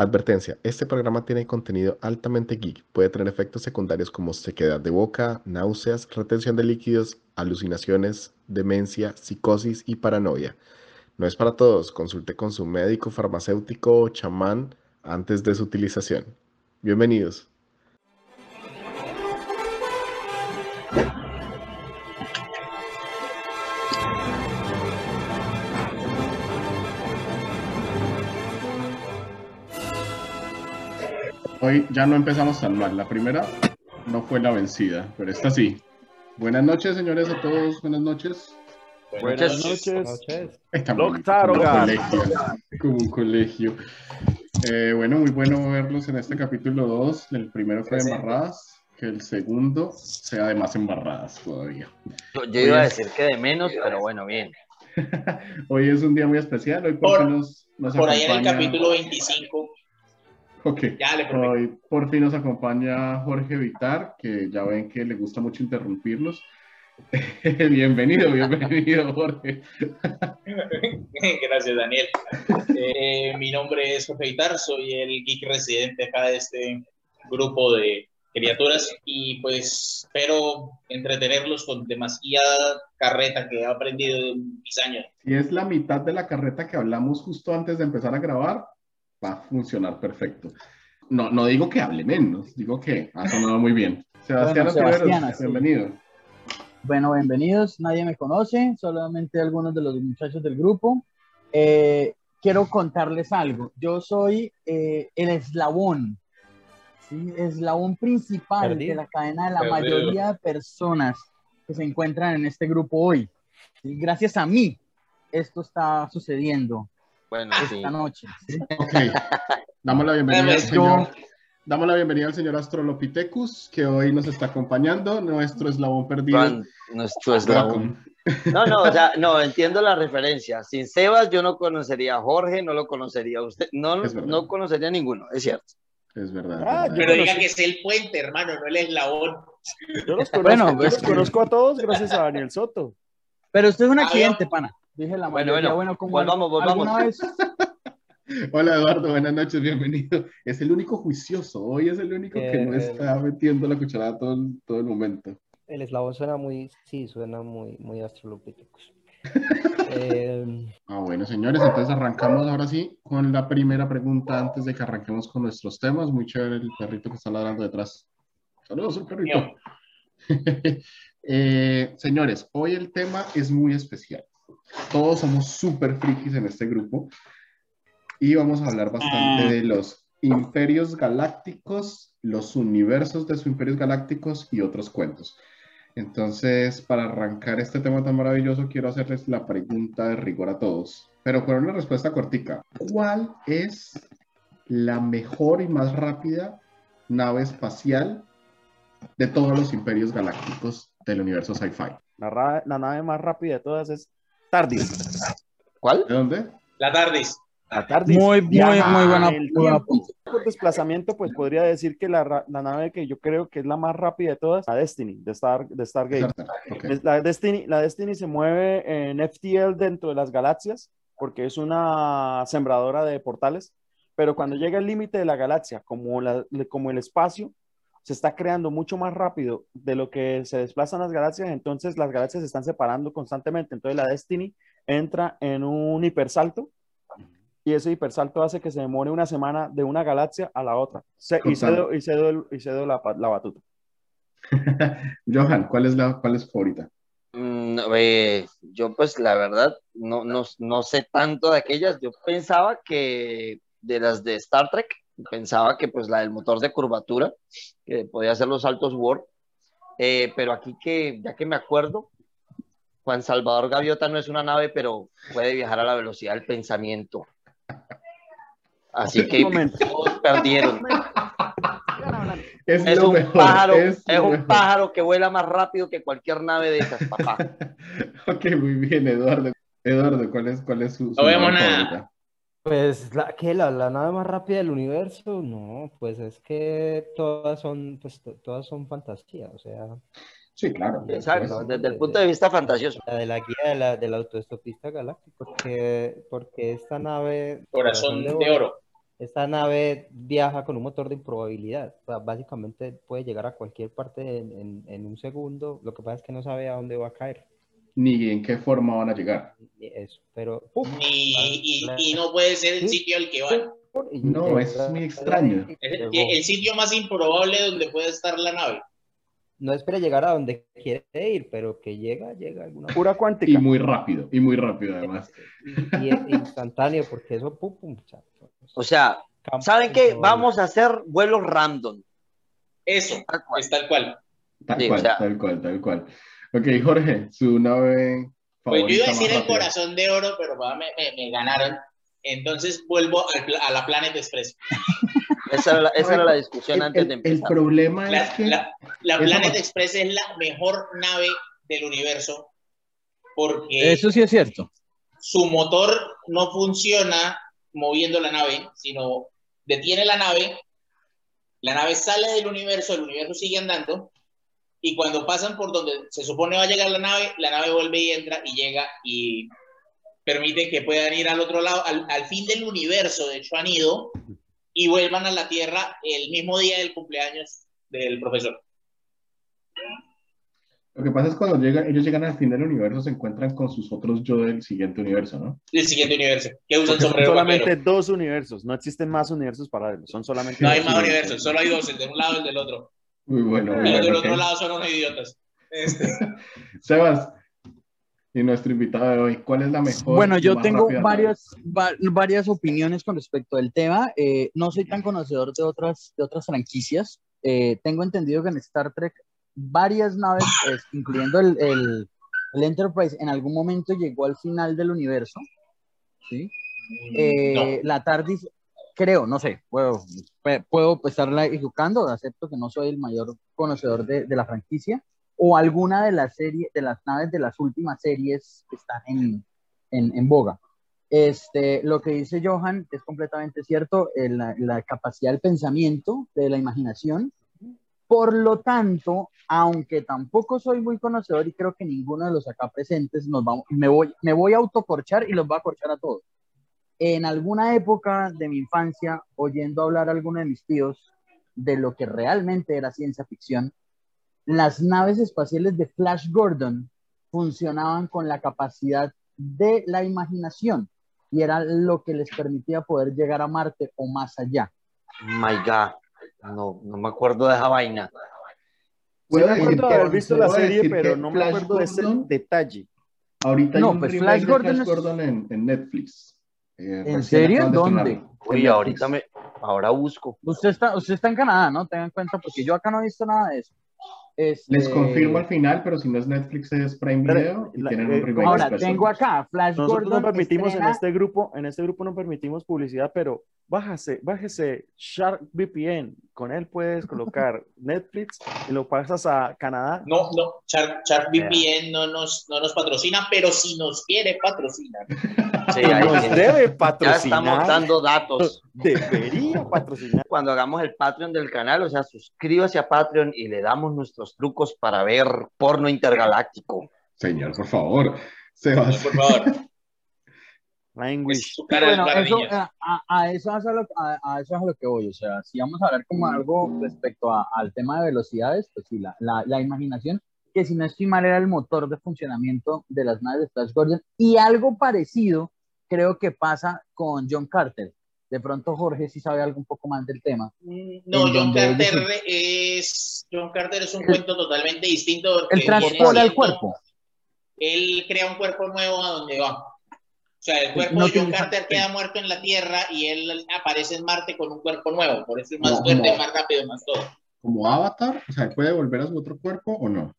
Advertencia, este programa tiene contenido altamente geek, puede tener efectos secundarios como sequedad de boca, náuseas, retención de líquidos, alucinaciones, demencia, psicosis y paranoia. No es para todos, consulte con su médico, farmacéutico o chamán antes de su utilización. Bienvenidos. Hoy ya no empezamos tan mal. La primera no fue la vencida, pero esta sí. Buenas noches, señores, a todos. Buenas noches. Buenas noches. Estamos como un colegio. Como un colegio. Eh, bueno, muy bueno verlos en este capítulo 2. El primero fue de embarradas, que el segundo sea de más embarradas todavía. Yo, yo iba a decir que de menos, pero bueno, bien. Hoy es un día muy especial. Hoy por, nos, nos Por ahí en el acompaña- capítulo 25. Ok. Ya le. Hoy por fin nos acompaña Jorge Vitar, que ya ven que le gusta mucho interrumpirnos. bienvenido, bienvenido, Jorge. Gracias, Daniel. Eh, mi nombre es Jorge Vitar, soy el geek residente acá de este grupo de criaturas y pues espero entretenerlos con demasiada carreta que he aprendido en mis años. Si es la mitad de la carreta que hablamos justo antes de empezar a grabar, va a funcionar perfecto. No, no digo que hable menos, digo que ha sonado muy bien. Sebastián Bueno, Sebastián, sí. bienvenido. Bueno, bienvenidos. Nadie me conoce, solamente algunos de los muchachos del grupo. Eh, quiero contarles algo. Yo soy eh, el eslabón, ¿sí? eslabón principal Perdido. de la cadena de la Perdido. mayoría de personas que se encuentran en este grupo hoy. ¿sí? Gracias a mí, esto está sucediendo Bueno, sí. esta noche. ¿sí? Ok, damos la bienvenida al señor. Damos la bienvenida al señor Astrolopithecus, que hoy nos está acompañando, nuestro eslabón perdido. Juan, nuestro eslabón. No, no, o sea, no, entiendo la referencia. Sin Sebas yo no conocería a Jorge, no lo conocería a usted, no, no conocería a ninguno, es cierto. Es verdad. Ah, es verdad. Pero diga que es el puente, hermano, no el eslabón. Yo los conozco, Bueno, yo pues, los conozco a todos gracias a Daniel Soto. Pero usted es un accidente, pana. Dije la Bueno, mayoría. bueno, como volvamos, volvamos. vez- Hola Eduardo, buenas noches, bienvenido. Es el único juicioso, hoy es el único que no Eh, está metiendo la cucharada todo, el- todo el momento. El eslabón suena muy, sí, suena muy, muy. Eh, Ah, bueno, señores, entonces arrancamos ahora sí con la primera pregunta antes de que arranquemos con nuestros temas. Muy chévere el perrito que está ladrando detrás. Saludos, el perrito. Eh, señores, hoy el tema es muy especial. Todos somos súper frikis en este grupo y vamos a hablar bastante Ah. de los imperios galácticos, los universos de sus imperios galácticos y otros cuentos. Entonces, para arrancar este tema tan maravilloso, quiero hacerles la pregunta de rigor a todos, pero con una respuesta cortica. ¿Cuál es la mejor y más rápida nave espacial de todos los imperios galácticos del universo sci-fi? la, la nave más rápida de todas es Tardis. ¿Cuál? ¿De dónde? La Tardis. La Tardis. Muy, muy, muy buena- el. Por desplazamiento, pues podría decir que la, la nave que yo creo que es la más rápida de todas, la Destiny, de, Star, de Stargate. Ok. Es- La Destiny, la Destiny se mueve en FTL dentro de las galaxias porque es una sembradora de portales, pero cuando llega el límite de la galaxia, como, la- como el espacio se está creando mucho más rápido de lo que se desplazan las galaxias, entonces las galaxias se están separando constantemente. Entonces la Destiny entra en un hipersalto y ese hipersalto hace que se demore una semana de una galaxia a la otra. Se- y cedo, y cedo el- y cedo la, la batuta. Johan, ¿cuál es la cuál es tu favorita? Mm, no, eh, yo pues la verdad no, no, no sé tanto de aquellas. Yo pensaba que de las de Star Trek, pensaba que pues la del motor de curvatura, que podía hacer los saltos Warp, Eh, pero aquí que ya que me acuerdo, Juan Salvador Gaviota no es una nave, pero puede viajar a la velocidad del pensamiento. Así que todos perdieron. Es, un mejor, pájaro, es un mejor. pájaro que vuela más rápido que cualquier nave de esas, papá. Ok, muy bien, Eduardo. Eduardo, ¿cuál es, cuál es su, su No vemos nada. favorita? Pues la que la, la nave más rápida del universo, no, pues es que todas son, pues to- todas son fantasía, o sea, Sí, claro. Exacto, desde el punto de vista fantasioso. la de la guía de la, del autoestopista galáctico, porque, porque esta nave Corazón de oro. esta nave viaja con un motor de improbabilidad. O sea, básicamente puede llegar a cualquier parte en, en- en un segundo. Lo que pasa es que no sabe a dónde va a caer. Ni en qué forma van a llegar. Y Eso, pero ¡pum! Ni, y, y no puede ser el sitio al que va. Y No, eso es muy extraño. y Es el, el sitio más improbable donde puede estar la nave. No espera llegar a donde quiere ir, pero que llega, llega alguna Pura Y cuántica. muy rápido, y muy rápido además. y, y es instantáneo, porque eso pum, pum, cha- O sea, campo ¿saben qué? Vamos a hacer vuelos random. Eso, Tal cual. es tal cual. Tal Sí, o cual, sea- tal cual, tal cual. Ok, Jorge, su nave Pues yo iba favorita a decir el corazón de oro, pero me, me- me ganaron. Entonces vuelvo al pla- a la Planet Express. Esa era la, esa era la discusión El, antes el- de el empezar. problema es La, que la- la Planet Express es la mejor nave del universo porque Eso sí es cierto. su motor no funciona moviendo la nave, sino detiene la nave, la nave sale del universo, el universo sigue andando, y cuando pasan por donde se supone va a llegar la nave, la nave vuelve y entra y llega y permite que puedan ir al otro lado, al, al fin del universo, de hecho han ido, y vuelvan a la Tierra el mismo día del cumpleaños del profesor. lo que pasa es cuando llegan, ellos llegan al fin del universo, se encuentran con sus otros yo del siguiente universo, ¿no? Del siguiente universo, que usan Porque son solamente vaquero. dos universos, no existen más universos paralelos, son solamente No hay más universos, solo hay dos, el de un lado y el del otro. Muy bueno. muy los del otro lado son unos idiotas. Este, Sebas, y nuestro invitado de hoy, ¿cuál es la mejor? Bueno, yo tengo varias, va- varias opiniones con respecto al tema. Eh, no soy tan conocedor de otras, de otras franquicias. Eh, tengo entendido que en Star Trek varias naves, pues, incluyendo el, el- el Enterprise, en algún momento llegó al final del universo. ¿sí? Eh, La TARDIS, creo, no sé, puedo, puedo estarla equivocando, acepto que no soy el mayor conocedor de, de la franquicia, o alguna de las series, de las naves de las últimas series que están en, en, en boga. Este, lo que dice Johan es completamente cierto, la, la capacidad del pensamiento, de la imaginación. Por lo tanto, aunque tampoco soy muy conocedor y creo que ninguno de los acá presentes nos vamos, me voy, me voy a autocorchar y los voy a corchar a todos. En alguna época de mi infancia, oyendo hablar a alguno de mis tíos de lo que realmente era ciencia ficción, las naves espaciales de Flash Gordon funcionaban con la capacidad de la imaginación y era lo que les permitía poder llegar a Marte o más allá. My God. No, no me acuerdo de esa vaina. Puedo Yo me acuerdo de haber visto la serie, pero no me Flash acuerdo de ese Gordon- detalle. Ahorita hay No, un pues Flash de Gordon Flash es- Gordon en, en Netflix. Eh, ¿En serio? ¿Dónde? Netflix. ahorita me. Ahora busco. Usted está, usted está en Canadá, ¿no? Tengan en cuenta, porque yo acá no he visto nada de eso. Este, Les confirmo al final, pero si no es Netflix es Prime Pero, Video y la- tienen eh, un remake Ahora, Flash tengo acá Flash Nosotros Gordon. no permitimos estrena- en este grupo, en este grupo no permitimos publicidad, pero bájase, bájese Shark VPN, con él puedes colocar Netflix y lo pasas a Canadá. No, no, Shark, Shark VPN no nos, no nos patrocina, pero si nos quiere patrocinar. Sí, Nos debe Ya patrocinar. estamos dando datos. Debería patrocinar. Cuando hagamos el Patreon del canal, o sea, suscríbase a Patreon y le damos trucos para ver porno intergaláctico. Señor, por favor. Sebas. Por favor. Language. Bueno, eso, a, eso es a, lo, a- a eso es a lo que voy. O sea, si vamos a hablar como algo respecto a- al tema de velocidades, pues sí, la, la, la imaginación, que si no estoy mal era el motor de funcionamiento de las naves de Flash Gordon. Y algo parecido creo que pasa con John Carter. De pronto Jorge sí sabe algo un poco más del tema. No, en John ellos- Carter es John Carter es un El- cuento totalmente distinto. Él transporta el cuerpo. Él crea un cuerpo nuevo a donde va. O sea, el cuerpo no de John Carter queda muerto en la Tierra y él aparece en Marte con un cuerpo nuevo. Por eso es más No, fuerte, no. más rápido, más todo. Como Avatar, o sea, ¿puede volver a su otro cuerpo o no?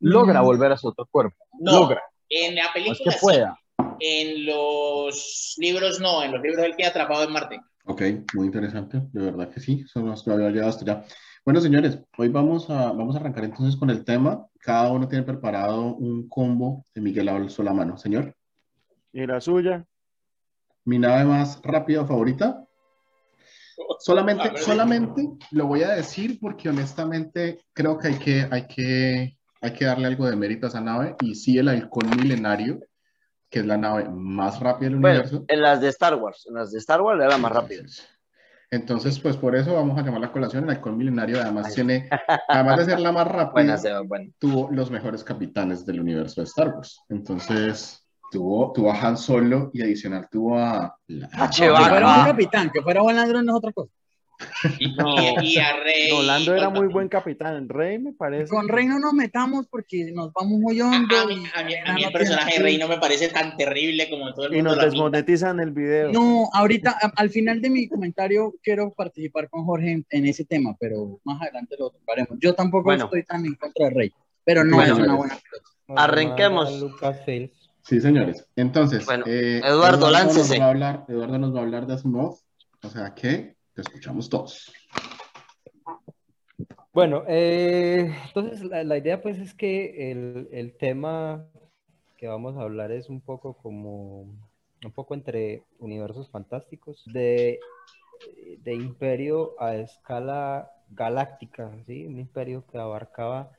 Logra volver a su otro cuerpo. No, Logra. en la No es película que pueda. En los libros no, en los libros él queda atrapado en Marte. Ok, muy interesante, de verdad que sí, eso nos lo había llegado hasta ya. Bueno, señores, hoy vamos a, vamos a arrancar entonces con el tema. Cada uno tiene preparado un combo de Miguel Alonso la mano. Señor, Y la suya. mi nave más rápida favorita. Solamente, ver. solamente lo voy a decir porque honestamente creo que hay que, hay que, hay que darle algo de mérito a esa nave y sí el halcón milenario que es la nave más rápida del Bueno, universo. en las de Star Wars, en las de Star Wars era la más rápida. Entonces, pues por eso vamos a llamar la colación. El halcón milenario además Ay. tiene, además de ser la más rápida, Buena, Seba, buena. tuvo los mejores capitanes del universo de Star Wars. Entonces, tuvo, tuvo a Han Solo y adicional tuvo a... la- A Que Chewbacca. fuera Ah. un capitán, que fuera buen ladrón no es otra cosa. Y, No. y- y a Rey. Rolando era muy buen capitán. Rey me parece. Con Rey no nos metamos porque nos vamos muy A, hondo. a mí, a mí- a mí el personaje de Rey no me parece tan terrible como todo el Y mundo nos lo pinta. desmonetizan el video. No, ahorita, a- al final de mi comentario, quiero participar con Jorge en, en ese tema, pero más adelante lo tocaremos. Yo tampoco Bueno. estoy tan en contra de Rey, pero no Bueno, es una buena pelota. Nos Arranquemos. Sí, señores. Entonces, Bueno, eh, Eduardo, láncese. Nos va a hablar, Eduardo nos va a hablar de Asimov, o sea que te escuchamos todos. Bueno, eh, entonces la, idea pues es que el, el tema que vamos a hablar es un poco como, un poco entre universos fantásticos, de, de imperio a escala galáctica, ¿sí? Un imperio que abarcaba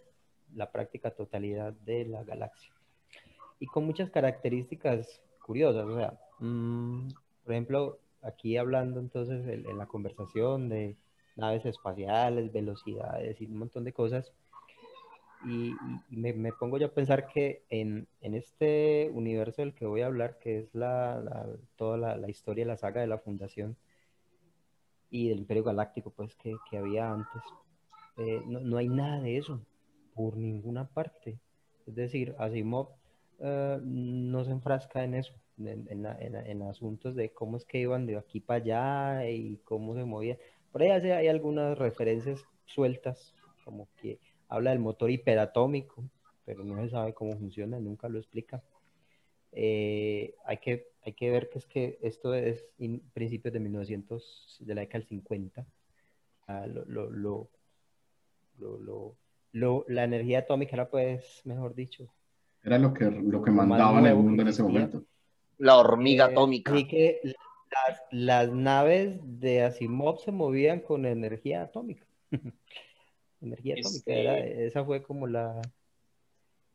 la práctica totalidad de la galaxia. Y con muchas características curiosas, o sea, mm, por ejemplo, aquí hablando entonces en, la conversación de naves espaciales, velocidades y un montón de cosas. Y, me, pongo yo a pensar que en, en este universo del que voy a hablar, que es la, toda la, la historia, la saga de la fundación y del Imperio Galáctico, pues que, que había antes, eh, no, no hay nada de eso por ninguna parte. Es decir, Asimov eh, no se enfrasca en eso, en, en en asuntos de cómo es que iban de aquí para allá y cómo se movían. Por ahí hace- hay algunas referencias sueltas, como que habla del motor hiperatómico, pero no se sabe cómo funciona, nunca lo explica. Eh, hay que, hay que ver que es que esto es in- principios de 1900, de la década del 50. Ah, lo, lo, lo, lo- lo- lo- la energía atómica era, pues, mejor dicho, Era lo que, lo que mandaba en el mundo en ese momento. La hormiga Eh, atómica. Así que las, las naves de Asimov se movían con energía atómica. energía atómica. Este- era- esa fue como la,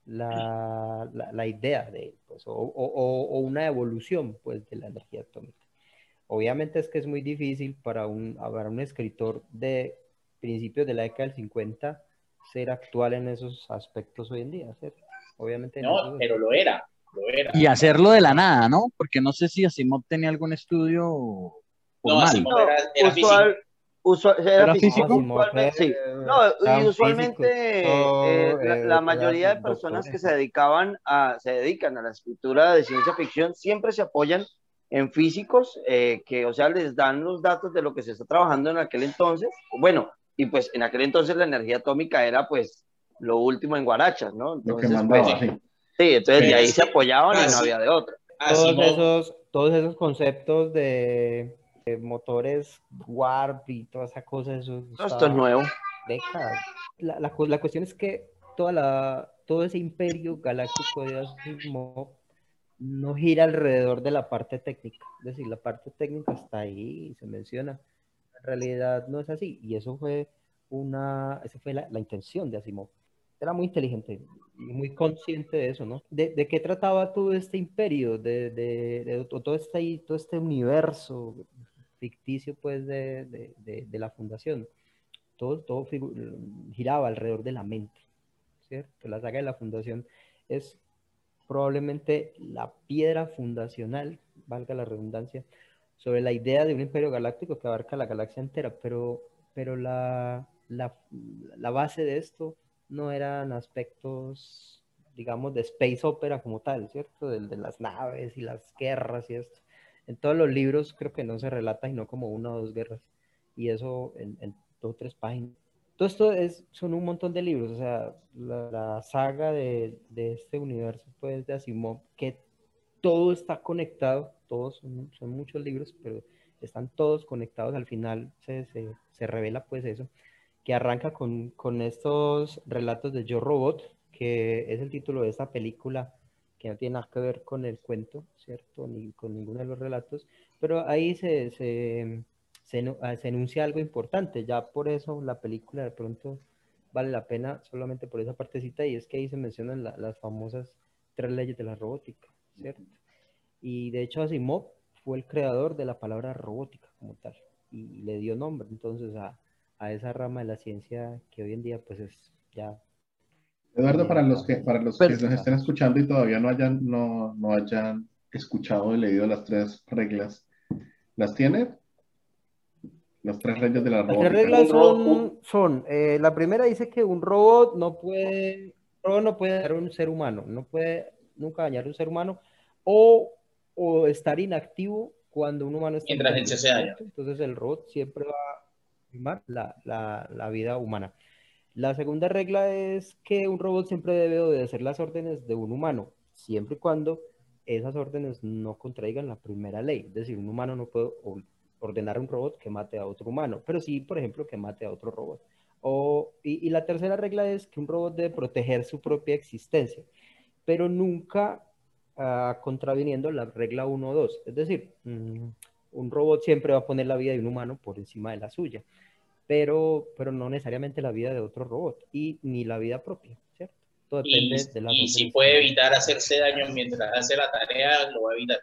la, la, la idea de él, pues, o, o- o- o una evolución pues, de la energía atómica. Obviamente es que es muy difícil para un, para un escritor de principios de la década del 50 ser actual en esos aspectos hoy en día, ¿cierto? Obviamente en No, pero lo era, era. Y hacerlo de la nada, ¿no? Porque no sé si Asimov tenía algún estudio No, formal. Asimov era, era Usual- usual- era ¿Era físico. físico? Usualmente, sí. No, Estaban y usualmente físicos, eh, la, la mayoría de personas que se dedicaban a, se dedican a la escritura de ciencia ficción siempre se apoyan en físicos eh, que, o sea, les dan los datos de lo que se está trabajando en aquel entonces. Bueno, y pues en aquel entonces la energía atómica era pues lo último en guarachas, ¿no? Lo que Entonces, mandaba, pues, sí. Sí, entonces de ahí se apoyaban y ah, no había de otra. todos esos, todos esos conceptos de, de motores warp y toda esa cosa, eso No, esto es nuevo. décadas. La, la, la cuestión es que toda la, todo ese imperio galáctico de Asimov no gira alrededor de la parte técnica. Es decir, la parte técnica está ahí, se menciona. En realidad no es así. Y eso fue una, esa fue la, la intención de Asimov. Era muy inteligente y muy consciente de eso, ¿no? ¿De, de qué trataba todo este imperio? De, de, de todo, este, todo este universo ficticio, pues, de, la fundación. Todo, todo giraba alrededor de la mente, ¿cierto? La saga de la fundación es probablemente la piedra fundacional, valga la redundancia, sobre la idea de un imperio galáctico que abarca la galaxia entera, pero, pero la, la, la base de esto no eran aspectos, digamos, de space opera como tal, ¿cierto? De, de las naves y las guerras y esto. En todos los libros creo que no se relata, sino como una o dos guerras. Y eso en, en dos o tres páginas. Todo esto es, son un montón de libros, o sea, la, la saga de, de, este universo, pues, de Asimov, que todo está conectado, todos son, son, muchos libros, pero están todos conectados, al final se, se, se revela, pues, eso, que arranca con, con, estos relatos de Yo Robot, que es el título de esta película, que no tiene nada que ver con el cuento, ¿cierto? Ni con ninguno de los relatos, pero ahí se, se se, se, enuncia algo importante, ya por eso la película de pronto vale la pena solamente por esa partecita y es que ahí se mencionan la, las famosas tres leyes de la robótica, ¿cierto? Y de hecho Asimov fue el creador de la palabra robótica como tal y le dio nombre entonces a, a esa rama de la ciencia que hoy en día pues es ya Eduardo, para los que, para los que nos estén escuchando y todavía no hayan, no, no hayan escuchado o leído las tres reglas, ¿las tiene? Las tres reglas de la robótica. Las tres reglas son, son eh, la primera dice que un robot no puede, un robot no puede dañar a un ser humano, no puede nunca dañar a un ser humano o, o estar inactivo cuando un humano está Mientras daña. Entonces el robot siempre va la, la, vida humana. La segunda regla es que un robot siempre debe obedecer las órdenes de un humano, siempre y cuando esas órdenes no contraigan la primera ley. Es decir, un humano no puede ordenar a un robot que mate a otro humano, pero sí, por ejemplo, que mate a otro robot. O, y, y, la tercera regla es que un robot debe proteger su propia existencia, pero nunca uh, contraviniendo la regla 1 o 2. Es decir, um, un robot siempre va a poner la vida de un humano por encima de la suya pero, pero no necesariamente la vida de otro robot y ni la vida propia, ¿cierto? Todo depende y, de la Y si puede evitar hacerse daño mientras hace la tarea, lo va a evitar.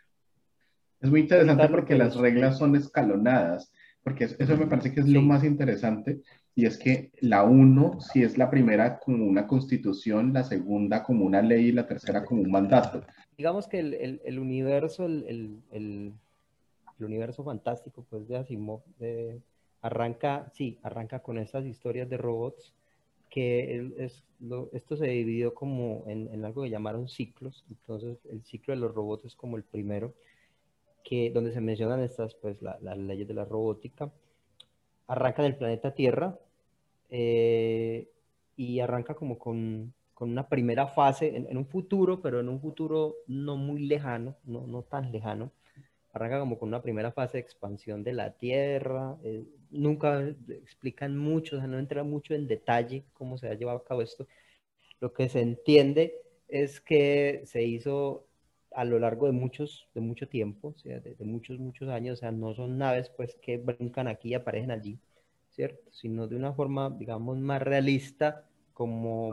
Es muy interesante porque las reglas son escalonadas, porque eso me parece que es sí. lo más interesante, y es que la 1 si es la primera como una constitución, la segunda como una ley y la tercera como un mandato. Digamos que el, el, el universo, el, el, universo fantástico pues de Asimov, arranca, sí, arranca con estas historias de robots que esto se dividió como en, algo que llamaron ciclos. Entonces, el ciclo de los robots es como el primero, que, donde se mencionan estas, pues, las la leyes de la robótica. Arranca en el planeta Tierra eh, y arranca como con, con una primera fase en, en, un futuro, pero en un futuro no muy lejano, no, no tan lejano, arranca como con una primera fase de expansión de la Tierra. Eh, nunca explican mucho, o sea, no entra mucho en detalle cómo se ha llevado a cabo esto. Lo que se entiende es que se hizo a lo largo de muchos, de mucho tiempo, o sea, de, de muchos, muchos años, o sea, no son naves pues que brincan aquí y aparecen allí, ¿cierto? Sino de una forma, digamos, más realista, como,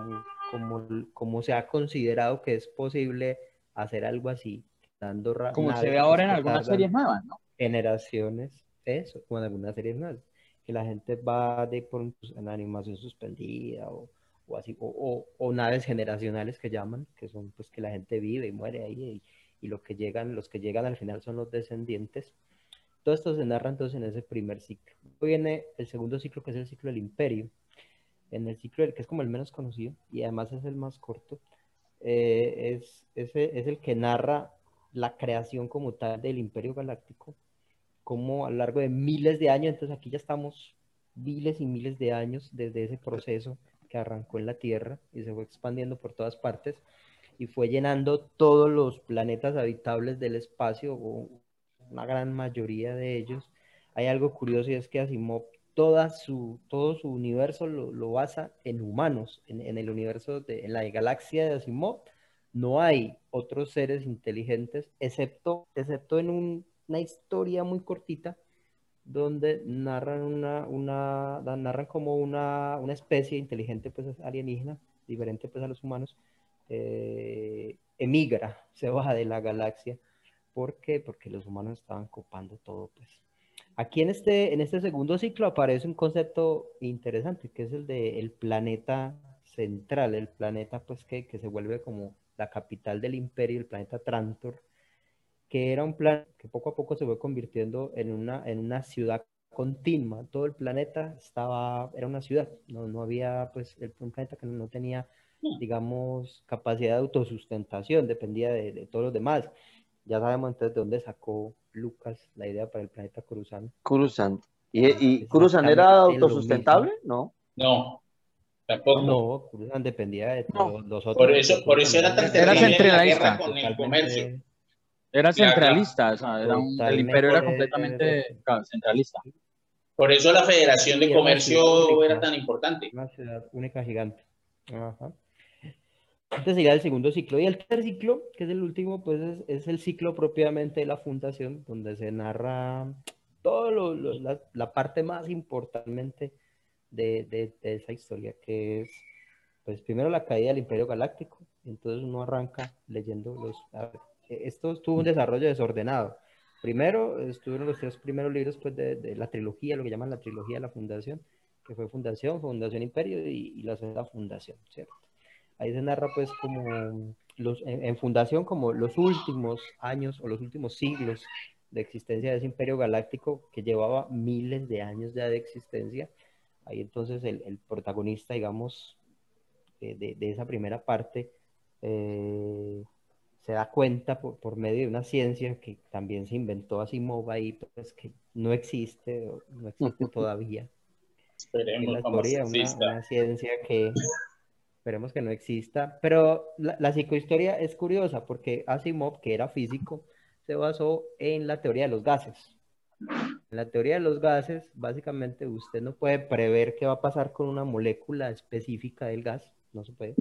como, como se ha considerado que es posible hacer algo así, dando Como se ve ahora en algunas series nuevas, ¿no? Generaciones, eso, como en algunas series nuevas, que la gente va de por en animación suspendida o, o así, o, o, o, naves generacionales que llaman, que son pues que la gente vive y muere ahí y, y lo que llegan, los que llegan al final son los descendientes. Todo esto se narra entonces en ese primer ciclo. Luego viene el segundo ciclo, que es el ciclo del imperio. En el ciclo del que es como el menos conocido y además es el más corto, eh, es, es, es el que narra la creación como tal del Imperio Galáctico, como a lo largo de miles de años, entonces aquí ya estamos miles y miles de años desde ese proceso que arrancó en la Tierra y se fue expandiendo por todas partes y fue llenando todos los planetas habitables del espacio, una gran mayoría de ellos. Hay algo curioso y es que Asimov toda su, todo su universo lo, lo basa en humanos, en, en, el universo, de, en la galaxia de Asimov no hay otros seres inteligentes, excepto, excepto en un, una historia muy cortita, donde narran, una, una, narran como una, una especie inteligente, pues alienígena, diferente pues a los humanos, eh, emigra, se baja de la galaxia. ¿Por qué? Porque los humanos estaban copando todo, pues. Aquí en este, en este segundo ciclo aparece un concepto interesante, que es el de el planeta central, el planeta pues que, que se vuelve como la capital del imperio, el planeta Trantor, que era un plan que poco a poco se fue convirtiendo en una, en una ciudad continua. Todo el planeta estaba, era una ciudad, no, no había, pues, el, un planeta que no tenía, digamos, capacidad de autosustentación, dependía de, de todos los demás. Ya sabemos entonces de dónde sacó Lucas la idea para el planeta Coruscant. Coruscant. ¿Y, y Coruscant era autosustentable? No. No. Tampoco. No, dependía de todos no. los otros. Por eso, por eso era tan era centralista. con el comercio. Era centralista, o sea, era un, el imperio era completamente centralista. Por eso la Federación de Comercio era tan importante. Una ciudad única gigante. Ajá. Este sería el segundo ciclo. Y el tercer ciclo, que es el último, pues es, es el ciclo propiamente de la fundación, donde se narra todo lo, lo, la, la, parte más importante de, de, de, esa historia, que es, pues primero la caída del Imperio Galáctico. Entonces uno arranca leyendo los, esto tuvo un desarrollo desordenado. Primero estuvieron los tres primeros libros pues, de, la trilogía, lo que llaman la trilogía de la fundación, que fue Fundación, Fundación Imperio y, la segunda Fundación, ¿cierto? Ahí se narra pues como los, en, Fundación como los últimos años o los últimos siglos de existencia de ese imperio galáctico que llevaba miles de años ya de existencia. Ahí entonces el, protagonista, digamos, de, de, esa primera parte, eh, se da cuenta por, medio de una ciencia que también se inventó así ahí, pues que no existe, no existe todavía. Esperemos la teoría, una, ciencia que esperemos que no exista, pero la, la, psicohistoria es curiosa porque Asimov, que era físico, se basó en la teoría de los gases. En la teoría de los gases, básicamente usted no puede prever qué va a pasar con una molécula específica del gas, no se puede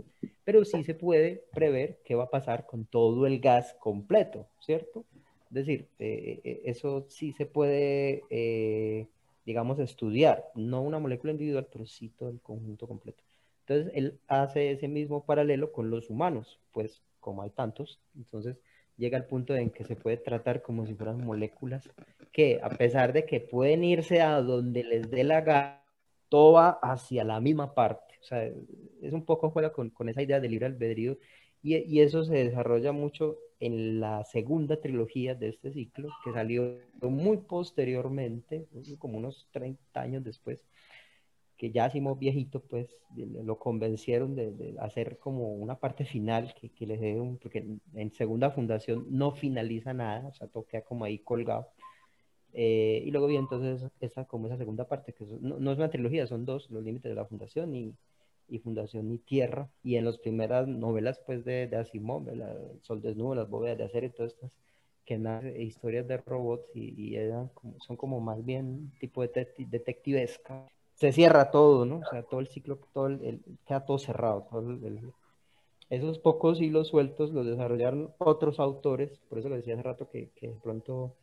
pero sí se puede prever qué va a pasar con todo el gas completo, ¿cierto? Es decir, eh, eh, eso sí se puede, eh, digamos, estudiar, no una molécula individual, pero sí todo el conjunto completo. Entonces, él hace ese mismo paralelo con los humanos, pues como hay tantos, entonces llega al punto en que se puede tratar como si fueran moléculas que, a pesar de que pueden irse a donde les dé la gana, todo va hacia la misma parte. O sea, es un poco juega con, con esa idea de libre albedrío y, y, eso se desarrolla mucho en la segunda trilogía de este ciclo, que salió muy posteriormente, como unos 30 años después, que ya Simón viejito, pues lo convencieron de, de, hacer como una parte final que, que les dé un, porque en, segunda fundación no finaliza nada, o sea, toca como ahí colgado. Eh, y luego vi entonces esa, como esa segunda parte, que no, no, es una trilogía, son dos, los límites de la fundación y, y Fundación y Tierra. Y en las primeras novelas pues de, de Asimov, el Sol Desnudo, las bóvedas de acero y todas estas, que nace historias de robots y, eran como, son como más bien tipo de detectivesca. Se cierra todo, ¿no? O sea, todo el ciclo, todo el, queda todo cerrado. Todo esos pocos hilos sueltos los desarrollaron otros autores, por eso lo decía hace rato que, que de pronto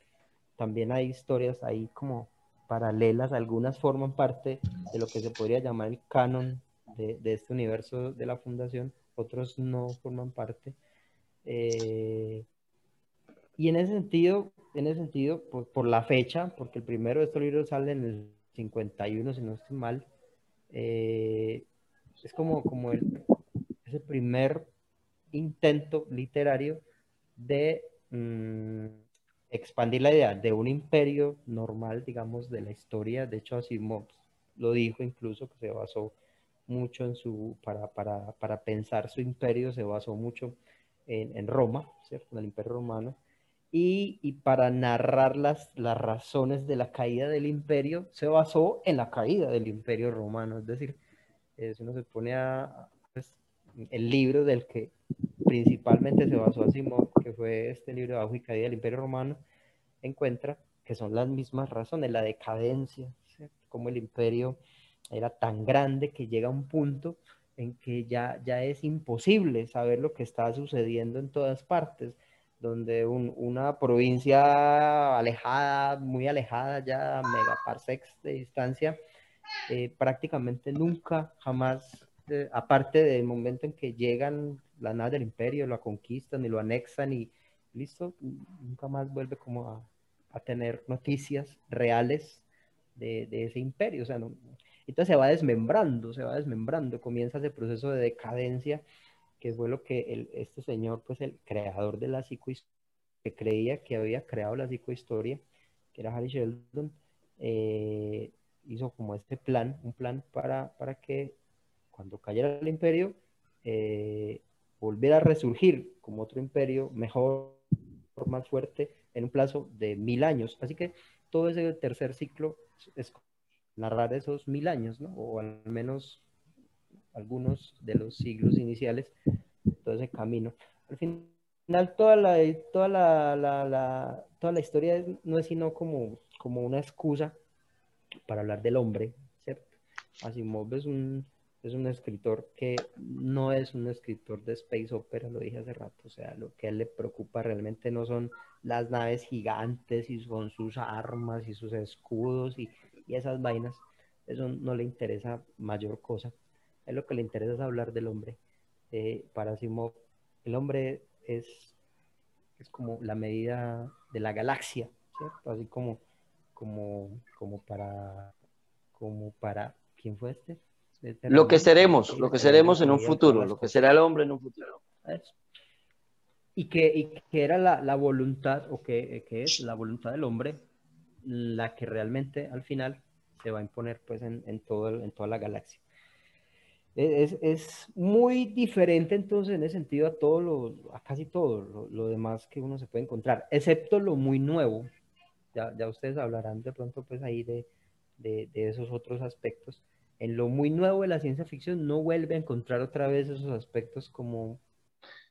también hay historias ahí como paralelas, algunas forman parte de lo que se podría llamar el canon de, este universo de la fundación, otros no forman parte. Eh, y en ese sentido, en ese sentido por, la fecha, porque el primero de estos libros sale en el 51, si no estoy mal, eh, es como, como el, es el primer intento literario de mm, expandir la idea de un imperio normal, digamos, de la historia. De hecho, Asimov lo dijo incluso, que se basó mucho en su, para, para, para pensar su imperio, se basó mucho en, en Roma, ¿cierto? En el imperio romano. Y, para narrar las, las razones de la caída del imperio, se basó en la caída del imperio romano. Es decir, eh, si uno se pone a, pues, el libro del que principalmente se basó Asimov, que fue este libro Bajo y Caída del Imperio Romano, encuentra que son las mismas razones, la decadencia, como el imperio era tan grande que llega a un punto en que ya, ya es imposible saber lo que está sucediendo en todas partes, donde una provincia alejada, muy alejada ya, megaparsecs de distancia, eh, prácticamente nunca, jamás, eh, aparte del momento en que llegan las naves del imperio, lo conquistan y lo anexan y listo, nunca más vuelve como a, tener noticias reales de, ese imperio. O sea, entonces se va desmembrando, se va desmembrando, comienza ese proceso de decadencia, que fue lo que este señor, pues el creador de la psicohistoria, que creía que había creado la psicohistoria, que era Harry Sheldon, eh, hizo como este plan, un plan para, para que cuando cayera el imperio, eh, volviera a resurgir como otro imperio mejor, más fuerte, en un plazo de mil años. Así que todo ese tercer ciclo es narrar esos mil años, ¿no? O al menos algunos de los siglos iniciales, todo ese camino. Al final, toda la, toda la, la, toda la historia no es sino como, como una excusa para hablar del hombre, ¿cierto? Asimov es un, es un escritor que no es un escritor de space opera, lo dije hace rato, o sea, lo que a él le preocupa realmente no son las naves gigantes y son sus armas y sus escudos y y esas vainas, eso no le interesa mayor cosa. Es lo que le interesa es hablar del hombre. Eh, para Simov, el hombre es es como la medida de la galaxia, ¿cierto? Así como, como, como para, como para, ¿quién fue este? este lo que seremos, lo que seremos en un futuro, lo que será el hombre en un futuro. Y que, y que era la, la voluntad, o que, que, es la voluntad del hombre, la que realmente al final se va a imponer pues en, en, todo en toda la galaxia. Es, es, muy diferente entonces en ese sentido a todo lo, a casi todo lo, lo, demás que uno se puede encontrar, excepto lo muy nuevo. Ya, ya ustedes hablarán de pronto pues ahí de, de, de, esos otros aspectos. En lo muy nuevo de la ciencia ficción no vuelve a encontrar otra vez esos aspectos como...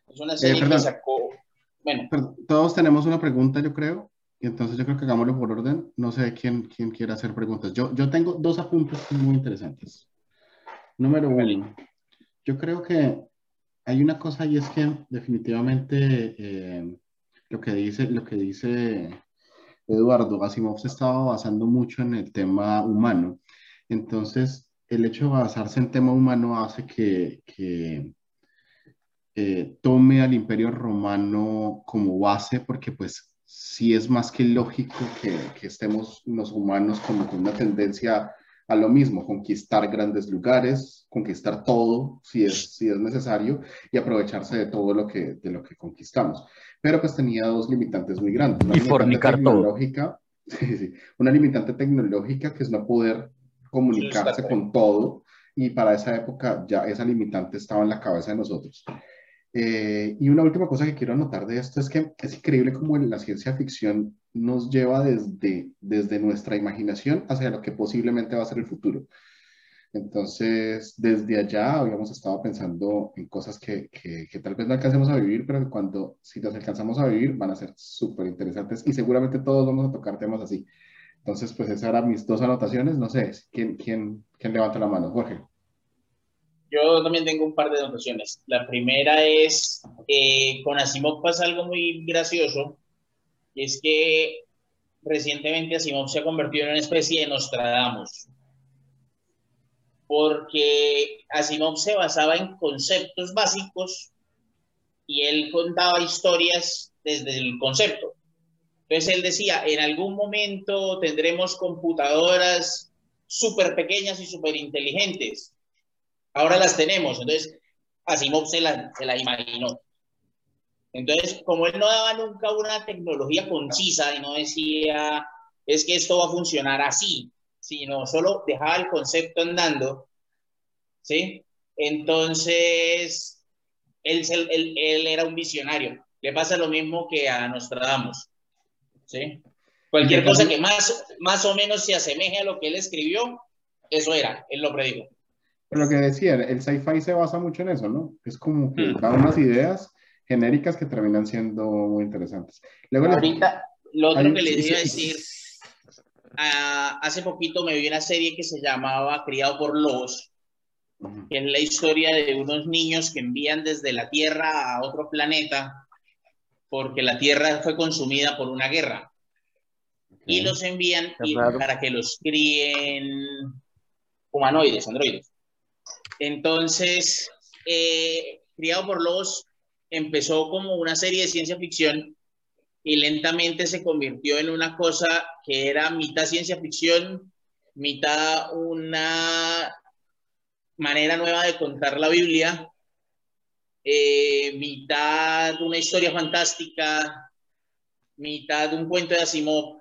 Es una serie eh, que sacó... Bueno. Todos tenemos una pregunta, yo creo. Y entonces yo creo que hagámoslo por orden. No sé quién, quién quiere hacer preguntas. Yo, yo tengo dos apuntes muy interesantes. Número uno, yo creo que hay una cosa y es que definitivamente eh, lo, que dice, lo que dice Eduardo Asimov se estaba basando mucho en el tema humano. Entonces, el hecho de basarse en tema humano hace que, que eh, tome al imperio romano como base porque pues sí es más que lógico que, que estemos los humanos como con una tendencia a lo mismo, conquistar grandes lugares, conquistar todo si es, si es necesario y aprovecharse de todo lo que, de lo que conquistamos. Pero pues tenía dos limitantes muy grandes. Una y fornicar tecnológica, Sí, sí, una limitante tecnológica que es no poder comunicarse con todo y para esa época ya esa limitante estaba en la cabeza de nosotros. Eh, y una última cosa que quiero anotar de esto es que es increíble cómo la ciencia ficción nos lleva desde, desde nuestra imaginación hacia lo que posiblemente va a ser el futuro. Entonces, desde allá habíamos estado pensando en cosas que, que, tal vez no alcancemos a vivir, pero cuando, si las alcanzamos a vivir, van a ser súper interesantes y seguramente todos vamos a tocar temas así. Entonces, pues esas eran mis dos anotaciones. No sé, ¿quién, quién, quién levanta la mano? Jorge. Yo también tengo un par de anotaciones. La primera es, eh, con Asimov pasa algo muy gracioso, y es que recientemente Asimov se ha en una especie de Nostradamus, porque Asimov se basaba en conceptos básicos y él contaba historias desde el concepto. Entonces él decía, en algún momento tendremos computadoras súper pequeñas y súper inteligentes. Ahora las tenemos. Entonces Asimov se las se la imaginó. Entonces, como él no daba nunca una tecnología concisa y no decía, es que esto va a funcionar así, sino solo dejaba el concepto andando, ¿sí? Entonces, él, él, él era un visionario. Le pasa lo mismo que a Nostradamus, ¿sí? Cualquier cosa que más, más o menos se asemeje a lo que él escribió, eso era, él lo predijo. Pero lo que decía, el sci-fi se basa mucho en eso, ¿no? Es como que da unas ideas genéricas que terminan siendo muy interesantes. Luego Ahorita, lo otro que les iba a decir, hace poquito me vi una serie que se llamaba Criado por Lobos, que es la historia de unos niños que envían desde la Tierra a otro planeta porque la Tierra fue consumida por una guerra. Y los envían para que los críen humanoides, androides. Entonces, eh, Criado por Lobos empezó como una serie de ciencia ficción y lentamente se convirtió en una cosa que era mitad ciencia ficción, mitad una manera nueva de contar la Biblia, eh, mitad una historia fantástica, mitad un cuento de Asimov.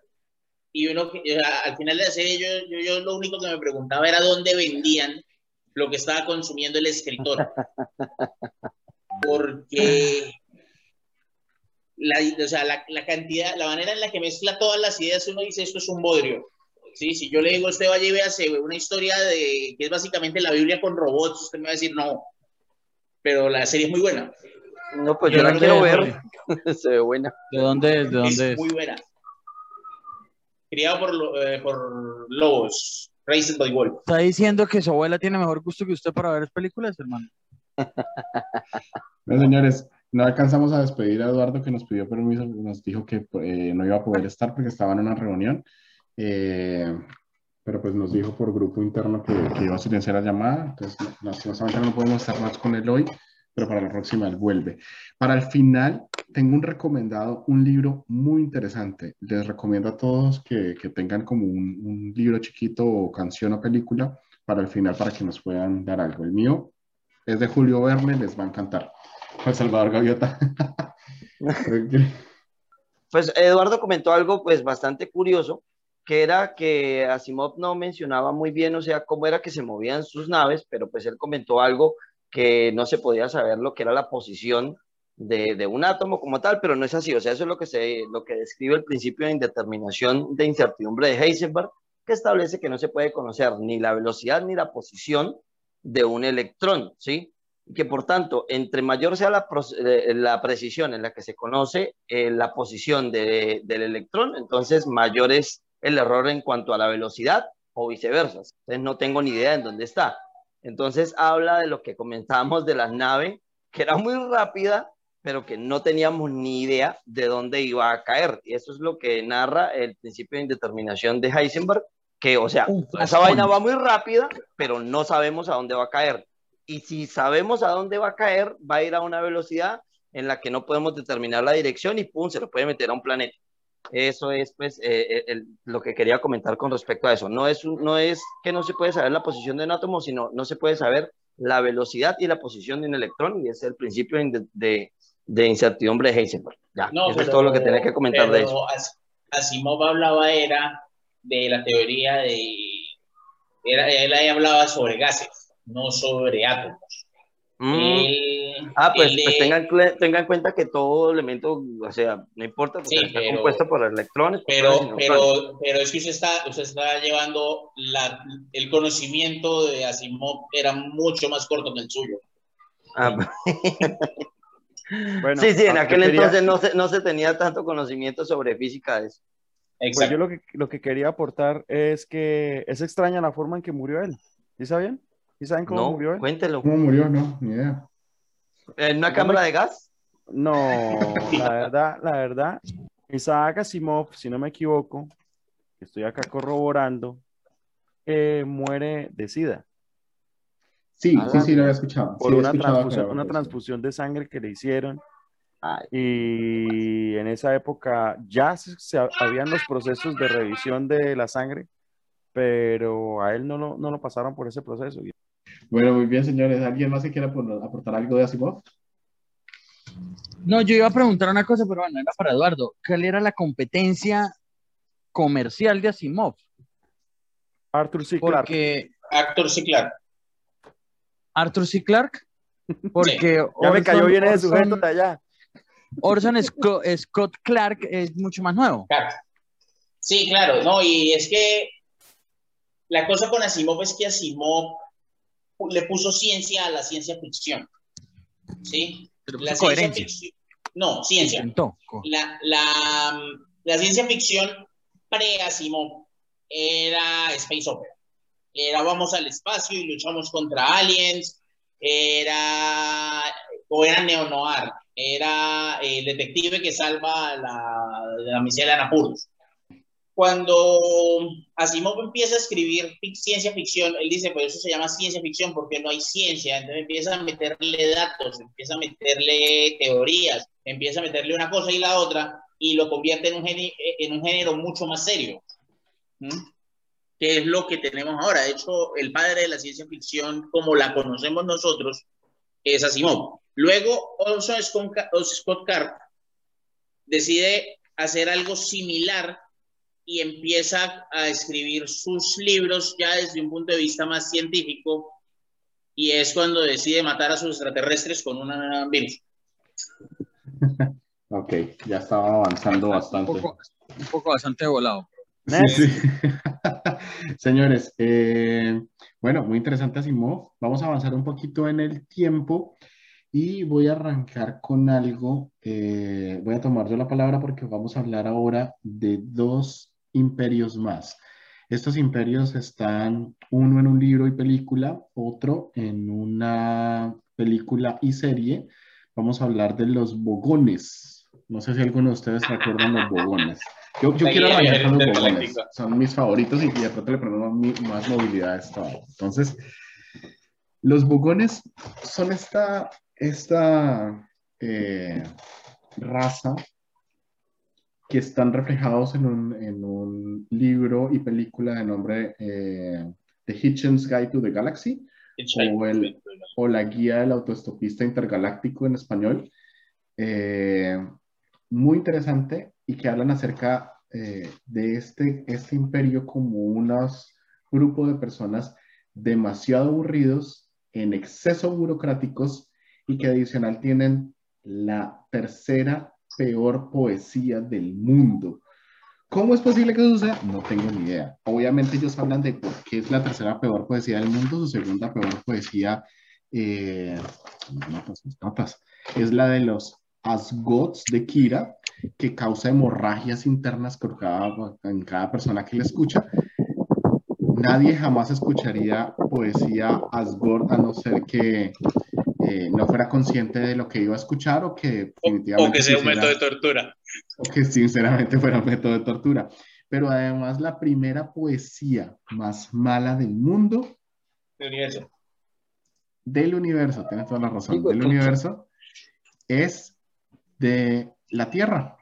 Y uno al final de la serie yo, yo, yo lo único que me preguntaba era dónde vendían lo que estaba consumiendo el escritor. porque la, o sea, la, la, cantidad, la manera en la que mezcla todas las ideas, uno dice, esto es un bodrio. ¿Sí? Si yo le digo, usted vaya y véase una historia de, que es básicamente la Biblia con robots, usted me va a decir, no, pero la serie es muy buena. No, pues yo la quiero ver, se ve buena. ¿De dónde es? ¿De dónde es? Muy buena. Criado por, eh, por lobos, Raised by Wolf. ¿Está diciendo que su abuela tiene mejor gusto que usted para ver películas, hermano? Bueno, señores, no alcanzamos a despedir a Eduardo que nos pidió permiso, nos dijo que eh, no iba a poder estar porque estaba en una reunión, eh, pero pues nos dijo por grupo interno que, que, iba a silenciar la llamada, entonces lastimosamente no podemos estar más con él hoy, pero para la próxima él vuelve. Para el final, tengo un recomendado, un libro muy interesante. Les recomiendo a todos que, que tengan como un, un, libro chiquito o canción o película para el final, para que nos puedan dar algo. El mío es de Julio Verne, les va a encantar. Juan Salvador Gaviota. Pues Eduardo comentó algo pues bastante curioso, que era que Asimov no mencionaba muy bien, o sea, cómo era que se movían sus naves, pero pues él comentó algo que no se podía saber lo que era la posición de, de, un átomo como tal, pero no es así. O sea, eso es lo que, se, lo que describe el principio de indeterminación de incertidumbre de Heisenberg, que establece que no se puede conocer ni la velocidad ni la posición de un electrón, ¿sí? Que por tanto, entre mayor sea la, eh, la precisión en la que se conoce eh, la posición de, del electrón, entonces mayor es el error en cuanto a la velocidad o viceversa. Entonces no tengo ni idea en dónde está. Entonces habla de lo que comentábamos de la nave, que era muy rápida, pero que no teníamos ni idea de dónde iba a caer. Y eso es lo que narra el principio de indeterminación de Heisenberg, que, o sea, esa vaina va muy rápida, pero no sabemos a dónde va a caer. Y si sabemos a dónde va a caer, va a ir a una velocidad en la que no podemos determinar la dirección y pum, se lo puede meter a un planeta. Eso es, pues, eh, el, lo que quería comentar con respecto a eso. No es, no es que no se puede saber la posición de un átomo, sino no se puede saber la velocidad y la posición de un electrón, y ese es el principio de, de, de incertidumbre de Heisenberg. Ya, no, eso es todo lo que tenía que comentar de eso. Asimov hablaba era de la teoría de... Era, él ahí hablaba sobre gases, no sobre átomos. Mm. ah, pues, pues tengan, tengan, en cuenta que todo elemento, o sea, no importa, porque sí, está compuesto por electrones. Pero, pero, pero es que usted está, usted está llevando la, el conocimiento de Asimov, era mucho más corto que el suyo. Ah, bueno, sí, sí, en aquel entonces no se, no se tenía tanto conocimiento sobre física de eso. Pues yo lo que, lo que quería aportar es que es extraña la forma en que murió él. ¿Sí saben? ¿Y saben cómo murió él? Cuéntelo. ¿Cómo murió? No, ni idea. ¿En una cámara de gas? No, la verdad, la verdad, Isaac Asimov, si no me equivoco, estoy acá corroborando, eh, muere de SIDA. Sí, sí, sí, lo había escuchado. Por una, transfusión, una transfusión de sangre que le hicieron. Y en esa época ya se, se, habían los procesos de revisión de la sangre, pero a él no lo, no lo pasaron por ese proceso. Bueno, muy bien, señores. ¿Alguien más se quiere aportar algo de Asimov? No, yo iba a preguntar una cosa, pero bueno, era para Eduardo. ¿Cuál era la competencia comercial de Asimov? Arthur C. Clarke. Arthur C. Clarke. Arthur C. Clarke. Porque ya me cayó bien ese sujeto de allá. Orson Scott, Scott Clark es mucho más nuevo. Sí, claro, no, y es que la cosa con Asimov es que Asimov le puso ciencia a la ciencia ficción. ¿Sí? la ciencia ficción. No, ciencia. La, la, la ciencia ficción pre-Asimov era Space Opera. Era vamos al espacio y luchamos contra aliens. Era. O era neo-noir. Era el detective que salva la, la miseria de Anapurus cuando Asimov empieza a escribir ciencia ficción, él dice, pues eso se llama ciencia ficción porque no hay ciencia, entonces empieza a meterle datos, empieza a meterle teorías, empieza a meterle una cosa y la otra y lo convierte en un, género, en un género mucho más serio, que es lo que tenemos ahora. De hecho, el padre de la ciencia ficción, como la conocemos nosotros, es Asimov. Luego, Orson Scott Card decide hacer algo similar y empieza a escribir sus libros ya desde un punto de vista más científico y es cuando decide matar a sus extraterrestres con un virus. ok, ya estaba avanzando bastante. Un poco, bastante volado. Señores, eh, bueno, muy interesante Asimov. Vamos a avanzar un poquito en el tiempo y voy a arrancar con algo. Eh, voy a tomar yo la palabra porque vamos a hablar ahora de dos imperios más. Estos imperios están uno en un libro y película, otro en una película y serie. Vamos a hablar de los bogones. No sé si alguno de ustedes recuerdan los bogones. Yo, quiero hablar con los bogones. Son mis favoritos y de pronto le ponemos más movilidad a esto. Entonces, los bogones son esta, esta eh, raza que están reflejados en un, libro y película de nombre eh, The Hitchens Guide to the Galaxy o, o, la guía del autoestopista intergaláctico en español. Eh, muy interesante y que hablan acerca eh, de este, este imperio como unos grupo de personas demasiado aburridos, en exceso burocráticos y que adicional tienen la tercera peor poesía del mundo. ¿Cómo es posible que eso suceda? No tengo ni idea. Obviamente ellos hablan de por qué es la tercera peor poesía del mundo, su segunda peor poesía, eh, es la de los Asgots de Kira, que causa hemorragias internas por cada, en cada persona que le escucha. Nadie jamás escucharía poesía Asgore a no ser que eh, no fuera consciente de lo que iba a escuchar o que definitivamente... O que sea un método de tortura. O que sinceramente fuera un método de tortura. Pero además la primera poesía más mala del mundo... Del universo. Del universo, tienes toda la razón. Del universo es de la Tierra.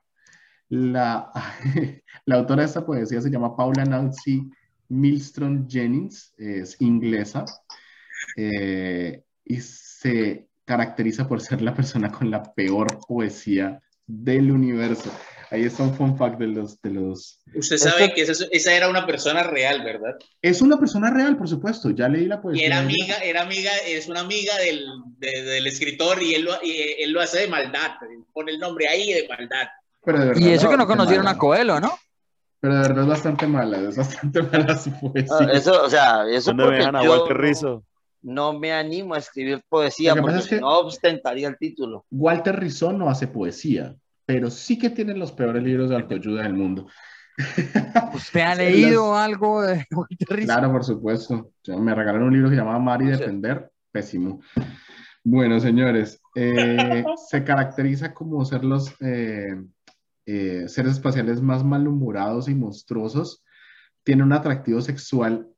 La, la autora de esta poesía se llama Paula Nancy Milstrom Jennings, es inglesa eh, y se caracteriza por ser la persona con la peor poesía del universo. Ahí está un fun fact de los... De los... Usted sabe que esa, era una persona real, ¿verdad? Es una persona real, por supuesto. Ya leí la poesía. Y era amiga, era amiga, es una amiga del, del escritor y él, lo, y él lo hace de maldad. Pone el nombre ahí de maldad. y eso que no conocieron a Coelho, ¿no? Pero de verdad es bastante mala, es bastante mala su poesía. Ah, eso, o sea, eso porque me a Walter Rizzo? No me animo a escribir poesía porque no ostentaría el título. Walter Rizzo no hace poesía pero sí que tienen los peores libros de autoayuda del mundo. ¿Usted ha leído algo de Claro, por supuesto. me regalaron un libro que se llamaba Mari Defender, pésimo. Bueno, señores, eh, se caracteriza como ser los eh, eh, seres espaciales más malhumorados y monstruosos. Tiene un atractivo sexual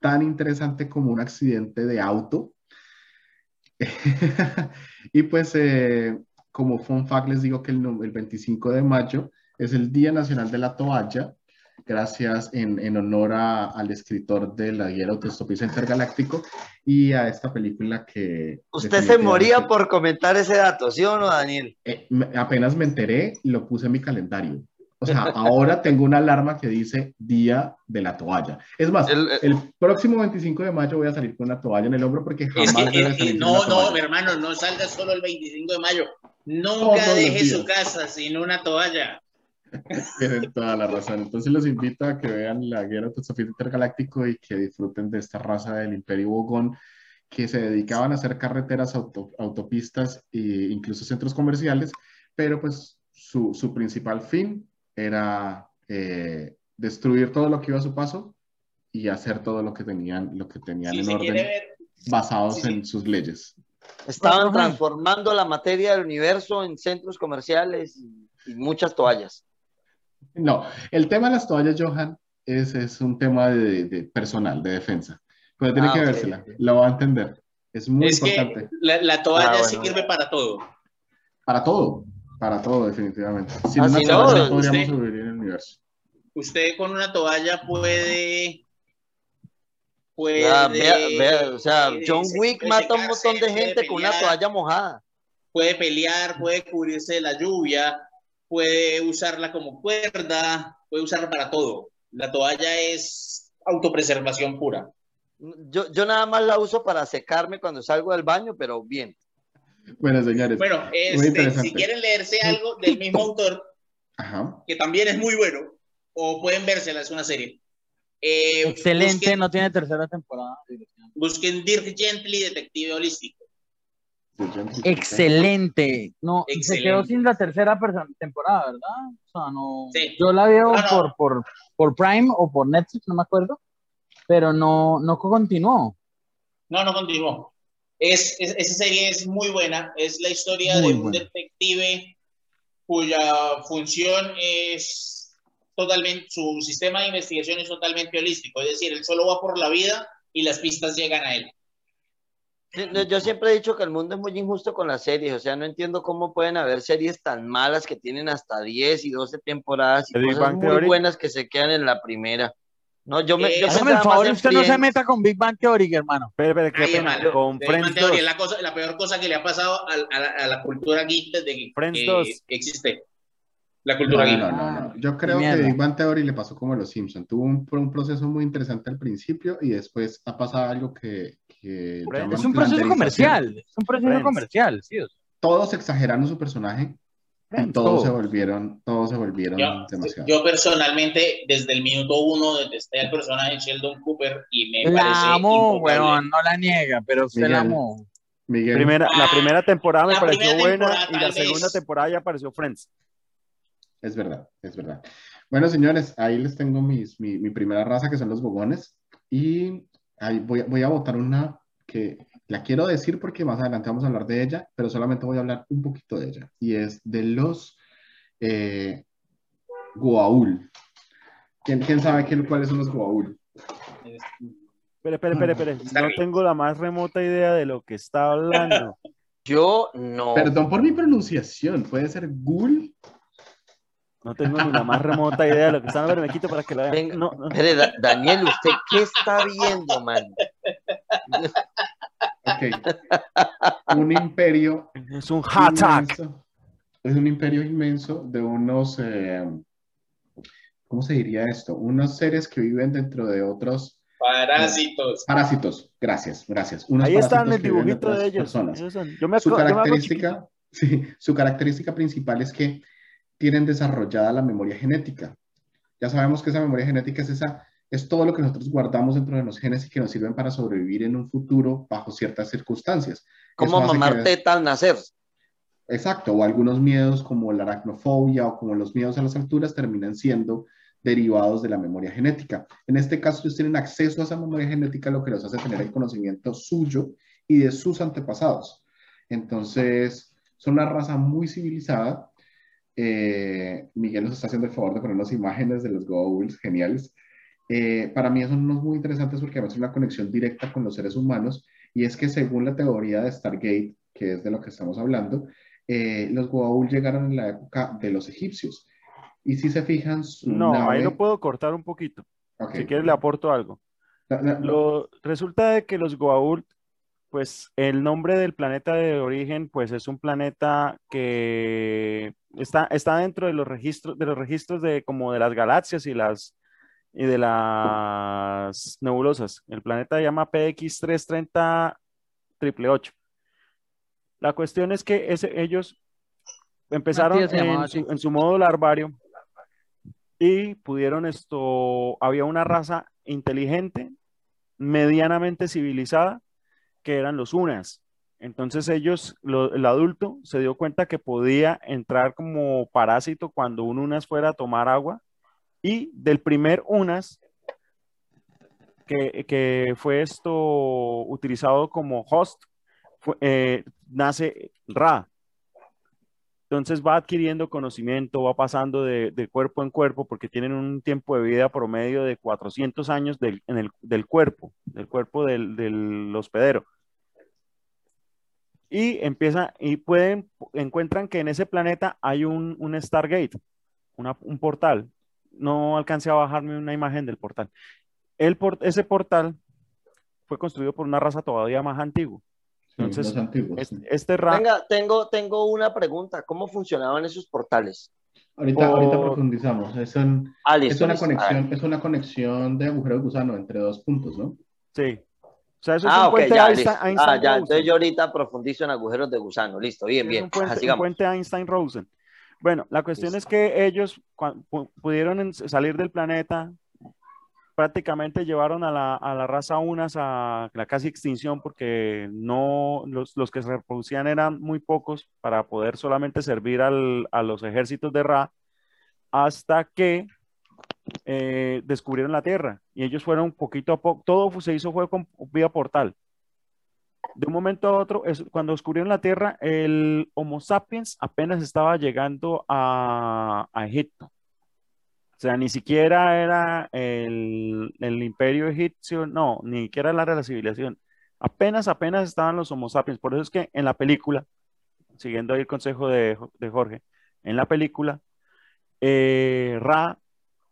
tan interesante como un accidente de auto. y pues como fun fact les digo que el, el 25 de mayo es el Día Nacional de la Toalla, gracias en, en honor a, al escritor de la guía Autostopista Intergaláctico y a esta película que... Usted se moría por comentar ese dato, ¿sí o no, Daniel? Eh, apenas me enteré, lo puse en mi calendario. O sea, ahora tengo una alarma que dice Día de la Toalla. Es más, el, el, próximo 25 de mayo voy a salir con una toalla en el hombro porque jamás debe salir No, no, mi hermano, no salga solo el 25 de mayo. Nunca deje su casa sin una toalla. Tienen toda la razón. Entonces los invito a que vean la Guerra Autostopista Intergaláctico y que disfruten de esta raza del Imperio Bogón que se dedicaban a hacer carreteras, autopistas e incluso centros comerciales, pero pues su, su principal fin era eh, destruir todo lo que iba a su paso y hacer todo lo que tenían, lo que tenían en orden basados en sus leyes. Estaban transformando la materia del universo en centros comerciales y, muchas toallas. No, el tema de las toallas, Johan, es, es un tema de, personal, de defensa. Pero tiene ah, que vérsela, lo va a entender. Es muy importante. la, toalla ah, sirve para todo. Para todo, para todo, definitivamente. Sin una toalla no, podríamos sobrevivir en el universo. Usted con una toalla puede o sea, John Wick mata a un montón de gente con una toalla mojada. Puede pelear, puede cubrirse de la lluvia, puede usarla como cuerda, puede usarla para todo. La toalla es autopreservación pura. Yo, yo nada más la uso para secarme cuando salgo del baño, pero bien. Bueno, señores. Bueno, este, si quieren leerse algo del mismo autor, que también es muy bueno, o pueden vérsela, es una serie. Eh, Excelente, no tiene tercera temporada. Busquen Dirk Gently, Detective Holístico. Excelente. No, se quedó sin la tercera temporada, ¿verdad? O sea, no. Yo la veo Por, por, por, Prime o por Netflix, no me acuerdo. Pero no, no continuó. No, no continuó. Es, esa serie es muy buena. Es la historia de un detective cuya función es totalmente, su sistema de investigación es totalmente holístico, es decir, él solo va por la vida y las pistas llegan a él. Yo siempre he dicho que el mundo es muy injusto con las series, o sea, no entiendo cómo pueden haber series tan malas que tienen hasta 10 y 12 temporadas y cosas muy buenas que se quedan en la primera. No, yo me. Eh, favor, usted no se meta con Big Bang Theory, hermano. Pero, pero, ¿qué pena? con Friends 2. Es la, cosa, la peor cosa que le ha pasado a, la, cultura geek desde que, Friends 2. existe. La cultura geek. No, no, no. Yo creo que Big Bang Theory le pasó como a los Simpsons. Tuvo un, un, proceso muy interesante al principio y después ha pasado algo que. que es un proceso comercial. Es un proceso comercial, sí. Todos exagerando su personaje todos se volvieron, todos se volvieron yo, demasiado. Yo personalmente, desde el minuto uno, detesté al personaje de Sheldon Cooper y me la parece amo, weón, no la niega, pero se la amo. Primera, la ah, primera temporada me pareció buena y la segunda temporada ya apareció Friends. Es verdad, es verdad. Bueno, señores, ahí les tengo mis, mi, mi primera raza, que son los bogones. Y ahí voy, voy a votar una que la quiero decir porque más adelante vamos a hablar de ella, pero solamente voy a hablar un poquito de ella. Y es de los eh, Goa'uld. ¿Quién, sabe cuáles son los Goa'uld? Espera, espera, espera, No tengo la más remota idea de lo que está hablando. Yo no. Perdón por mi pronunciación. ¿Puede ser Ghoul? No tengo ni la más remota idea de lo que está hablando, me quito para que la vean. No, Daniel, ¿usted qué está viendo, man? Un imperio. Es un attack. Es un imperio inmenso de unos. Eh, ¿Cómo se diría esto? Unos seres que viven dentro de otros. Parásitos. parásitos, gracias, gracias. Ahí están el dibujito de ellos. su, característica, su característica principal es que tienen desarrollada la memoria genética. Ya sabemos que esa memoria genética es esa es todo lo que nosotros guardamos dentro de los genes y que nos sirven para sobrevivir en un futuro bajo ciertas circunstancias. Como mamar teta al nacer. Exacto, o algunos miedos como la aracnofobia o como los miedos a las alturas terminan siendo derivados de la memoria genética. En este caso, ellos tienen acceso a esa memoria genética, lo que los hace tener el conocimiento suyo y de sus antepasados. Entonces, son una raza muy civilizada. Eh, Miguel nos está haciendo el favor de ponernos imágenes de los Goa'ulds geniales. Eh, para mí son unos muy interesantes porque además es una conexión directa con los seres humanos y es que según la teoría de Stargate, que es de lo que estamos hablando, eh, los Goa'uld llegaron en la época de los egipcios. Y si se fijan, su No, ahí lo puedo cortar un poquito. Si quieres le aporto algo. Lo, resulta de que los Goa'uld, pues el nombre del planeta de origen, pues es un planeta que está, está dentro de los registros, de los registros de como de las galaxias y las y de las nebulosas. El planeta se llama PX330 La cuestión es que ese, ellos empezaron en su, modo larvario y pudieron esto, había una raza inteligente, medianamente civilizada, que eran los unas. Entonces ellos, el adulto, se dio cuenta que podía entrar como parásito cuando un unas fuera a tomar agua y del primer UNAS, que, fue esto utilizado como host, eh, nace Ra. Entonces va adquiriendo conocimiento, va pasando de, cuerpo en cuerpo, porque tienen un tiempo de vida promedio de 400 años del, en el, cuerpo, del cuerpo del, hospedero. Y empieza, y pueden, encuentran que en ese planeta hay un Stargate, un portal, no alcancé a bajarme una imagen del portal. El ese portal fue construido por una raza todavía más antigua. Entonces, este, este Venga, tengo, tengo una pregunta. ¿Cómo funcionaban esos portales? Ahorita, ahorita profundizamos. Es, ah, es, una conexión, es una conexión de agujero de gusano entre dos puntos, ¿¿no? Sí. O sea, eso es ah, un puente Einstein, ah, ya, entonces yo ahorita profundizo en agujeros de gusano. Listo, bien, bien. un puente, un puente Einstein-Rosen. Bueno, la cuestión es que ellos pudieron salir del planeta, prácticamente llevaron a la, raza unas a la casi extinción porque no los, que se reproducían eran muy pocos para poder solamente servir a los ejércitos de Ra hasta que eh, descubrieron la Tierra. Y ellos fueron poquito a poco, todo se hizo fue con vía portal de un momento a otro, es, cuando descubrieron la Tierra, el Homo sapiens apenas estaba llegando a, Egipto. O sea, ni siquiera era el, imperio egipcio, no, ni siquiera de la civilización. Apenas, apenas estaban los Homo sapiens. Por eso es que en la película, siguiendo ahí el consejo de, Jorge, en la película, eh, Ra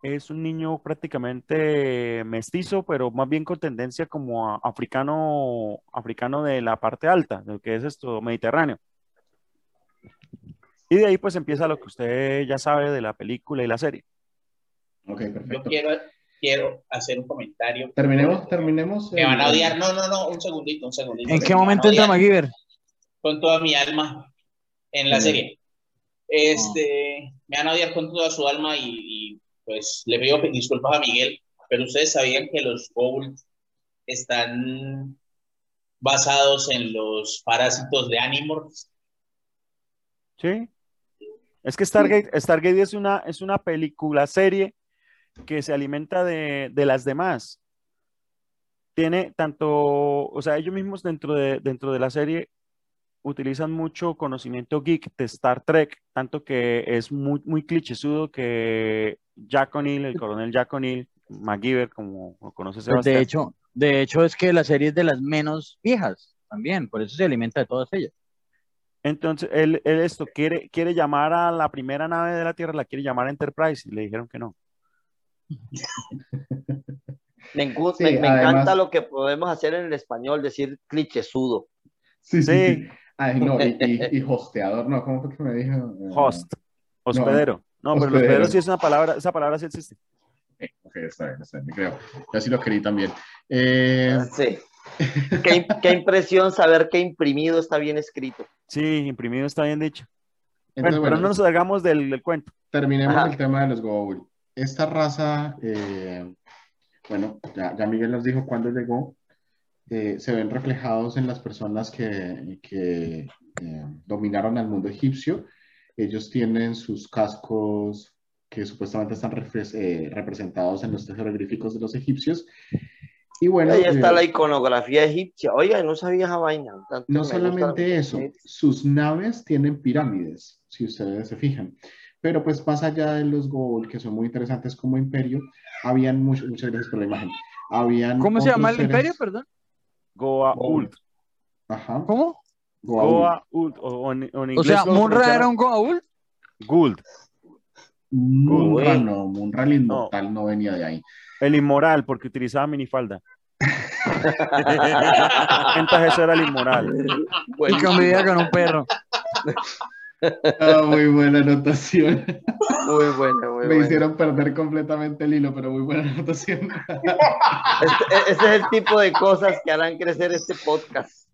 es un niño prácticamente mestizo, pero más bien con tendencia como africano, africano de la parte alta, de lo que es esto, mediterráneo. Y de ahí pues empieza lo que usted ya sabe de la película y la serie. Ok, perfecto. Yo quiero, quiero hacer un comentario. Terminemos, terminemos. Me van a odiar. No, no, no, un segundito, un segundito. ¿En qué momento entra MacGyver? Con toda mi alma en la serie. Este, me van a odiar con toda su alma y, pues le pido disculpas a Miguel, pero ustedes sabían que los Gould están basados en los parásitos de Animorphs. Sí. Es que Stargate, Stargate es una, es una película serie que se alimenta de, las demás. Tiene tanto, o sea, ellos mismos dentro de, dentro de la serie utilizan mucho conocimiento geek de Star Trek, tanto que es muy, muy clichésudo que Jack O'Neill, el coronel Jack O'Neill, MacGyver, como lo conoce pues De hecho, de hecho es que la serie es de las menos viejas también, por eso se alimenta de todas ellas. Entonces, él, esto quiere, quiere llamar a la primera nave de la Tierra, la quiere llamar Enterprise, y le dijeron que no. Me, encanta lo que podemos hacer en el español, decir clichésudo. Sí, sí. No, y, hosteador, no, ¿cómo fue que me dijo? Eh, Host, hospedero. No, pero hospedero sí es una palabra, esa palabra sí existe. ok, está bien, está bien, creo. Yo así lo querí también. Eh... Sí. qué, qué, impresión saber que imprimido está bien escrito. Sí, imprimido está bien dicho. bueno, pero no nos salgamos del, cuento. Terminemos el tema de los Goa'uld. Esta raza, eh, bueno, ya, ya, Miguel nos dijo cuándo llegó, eh, se ven reflejados en las personas que, que eh, dominaron al mundo egipcio. Ellos tienen sus cascos que supuestamente están representados en los jeroglíficos de los egipcios y bueno, Ahí está eh, la iconografía egipcia. Oiga, no sabía esa vaina. no solamente eso, sus naves tienen pirámides, si ustedes se fijan. Pero pues más allá de los Gol, que son muy interesantes como imperio, habían muchos, muchas gracias por la imagen. Habían ¿Cómo se llama el imperio, perdón? Goa'uld. Ajá. ¿Cómo? Goa'uld. O, o, sea, ¿Munra era un Goa'uld? Guld. Munra no, Munra el inmortal no venía de ahí. El inmoral, porque utilizaba minifalda. Entonces eso era el inmoral. y convivía con un perro. Ah, muy buena anotación. Muy buena, muy Me hicieron perder completamente el hilo, pero muy buena anotación. Este, ese es el tipo de cosas que harán crecer este podcast.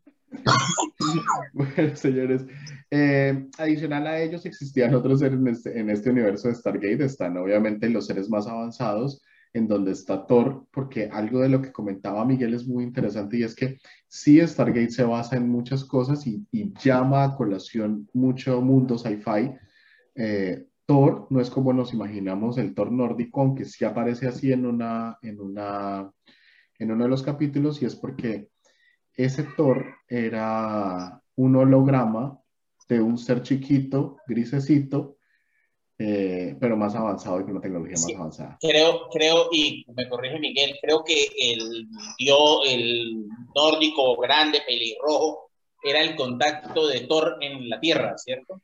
Bueno, señores, eh, adicional a ellos existían otros seres en este, en este universo de Stargate. Están obviamente los seres más avanzados, en donde está Thor, porque algo de lo que comentaba Miguel es muy interesante y es que sí Stargate se basa en muchas cosas y, llama a colación mucho mundo sci-fi. Eh, Thor no es como nos imaginamos el Thor nórdico, aunque sí aparece así en, una, en, una, en uno de los capítulos y es porque ese Thor era un holograma de un ser chiquito, grisecito, eh, pero más avanzado y con una tecnología más avanzada. Creo, creo, y me corrige Miguel, creo que el dio el nórdico grande, pelirrojo, era el contacto de Thor en la Tierra, ¿cierto?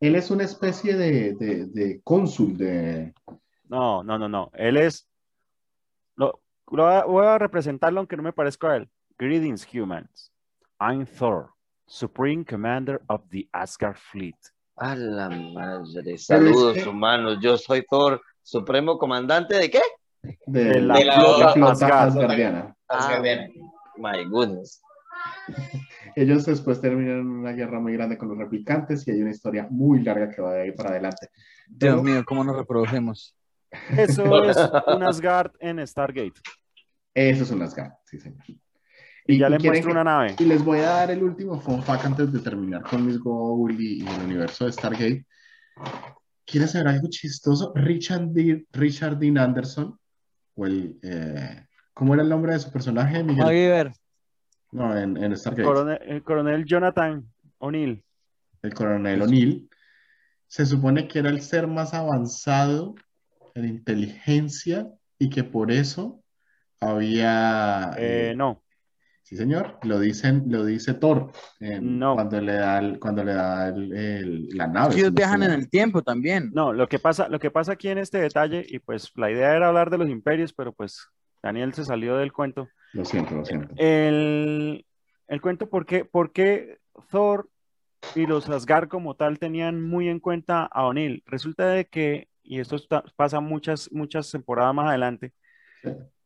Él es una especie de, de, de cónsul de... No, no, no, no. Él es... Lo, voy a representarlo aunque no me parezca a él. Greetings, humans. I'm Thor, Supreme Commander of the Asgard Fleet. A la madre. Saludos humanos. Yo soy Thor, supremo comandante de qué? De, la, flota, asgardiana. Ah, my goodness. Ellos después terminan una guerra muy grande con los replicantes y hay una historia muy larga que va de ahí para adelante. Dios mío, ¿cómo nos reproducimos? Eso es un Asgard en Stargate. Eso es un Asgard, sí, señor. Y, ya les muestro una nave. Y les voy a dar el último fun fact antes de terminar con mis Goa'uld y, el universo de Stargate. ¿Quieres saber algo chistoso? Richard, D, Richard Dean Anderson, o el, eh, ¿cómo era el nombre de su personaje? Miguel? No, en, en Stargate. el coronel Jonathan O'Neill. El coronel O'Neill. Se supone que era el ser más avanzado en inteligencia y que por eso había... Eh, no. Sí, señor, lo dicen, lo dice Thor no. cuando le da, cuando le da la nave. ellos viajan en el tiempo también. No, lo que pasa, lo que pasa aquí en este detalle, y pues la idea era hablar de los imperios, pero pues Daniel se salió del cuento. Lo siento, lo siento. El, el cuento, ¿por qué, ¿por qué Thor y los Asgard como tal tenían muy en cuenta a O'Neill? Resulta de que, y esto pasa muchas, muchas temporadas más adelante,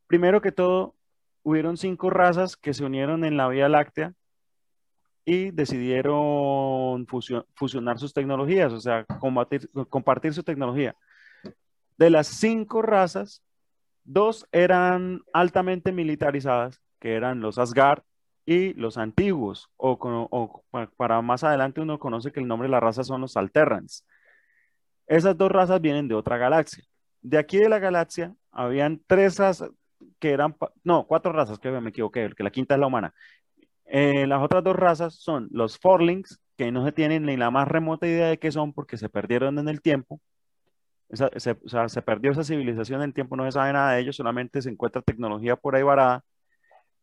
primero que todo, hubieron cinco razas que se unieron en la Vía Láctea y decidieron fusionar sus tecnologías, o sea, compartir su tecnología. De las cinco razas, dos eran altamente militarizadas, que eran los Asgard y los antiguos, o, para más adelante uno conoce que el nombre de la raza son los Alterrans. Esas dos razas vienen de otra galaxia. De aquí de la galaxia habían tres razas, que eran, no, cuatro razas, que me equivoqué, que la quinta es la humana. Eh, las otras dos razas son los Forlings, que no se tienen ni la más remota idea de qué son porque se perdieron en el tiempo. se, o sea, se perdió esa civilización en el tiempo, no se sabe nada de ellos, solamente se encuentra tecnología por ahí varada.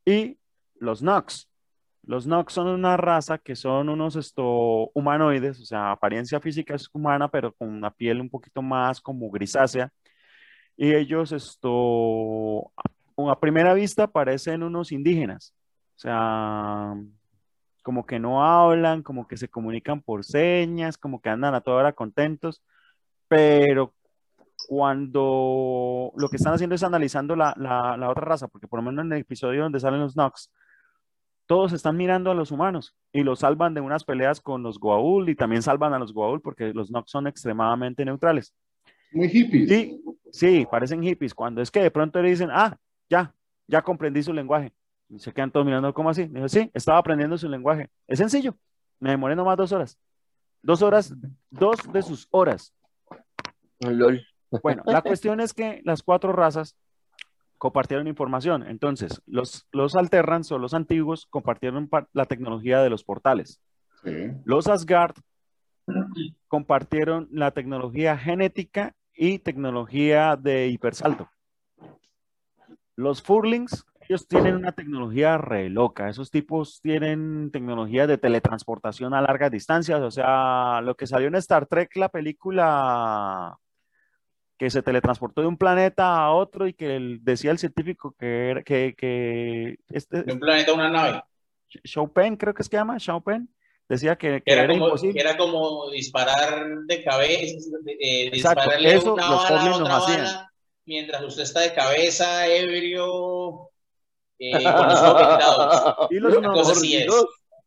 Y los Nox. Los Nox son una raza que son unos esto, humanoides, o sea, apariencia física es humana, pero con una piel un poquito más como grisácea y ellos esto, a primera vista parecen unos indígenas, o sea, como que no hablan, como que se comunican por señas, como que andan a toda hora contentos, pero cuando lo que están haciendo es analizando la, la, otra raza, porque por lo menos en el episodio donde salen los Nox, todos están mirando a los humanos y los salvan de unas peleas con los Goa'uld y también salvan a los Goa'uld porque los Nox son extremadamente neutrales. Muy hippies. Sí, sí, parecen hippies. Cuando es que de pronto le dicen, ah, ya, ya comprendí su lenguaje. Y se quedan todos mirando, ¿cómo así? Dijo, sí, estaba aprendiendo su lenguaje. Es sencillo. Me demoré nomás dos horas. Dos horas, dos de sus horas. LOL. Bueno, la cuestión es que las cuatro razas compartieron información. Entonces, los, los Alterrans o los antiguos compartieron la tecnología de los portales. Los Asgard compartieron la tecnología genética y tecnología de hipersalto. Los Furlings, ellos tienen una tecnología re loca. Esos tipos tienen tecnología de teletransportación a largas distancias. O sea, lo que salió en Star Trek, la película que se teletransportó de un planeta a otro y que decía el científico que era que, que este, de un planeta a una nave. Chopin, creo que es que llama, Chopin decía que, era, como, imposible. era como disparar de cabeza, eh, dispararle Eso, una los bala otra bala, mientras usted está de cabeza, ebrio, eh, con los ojos Y los, Nox,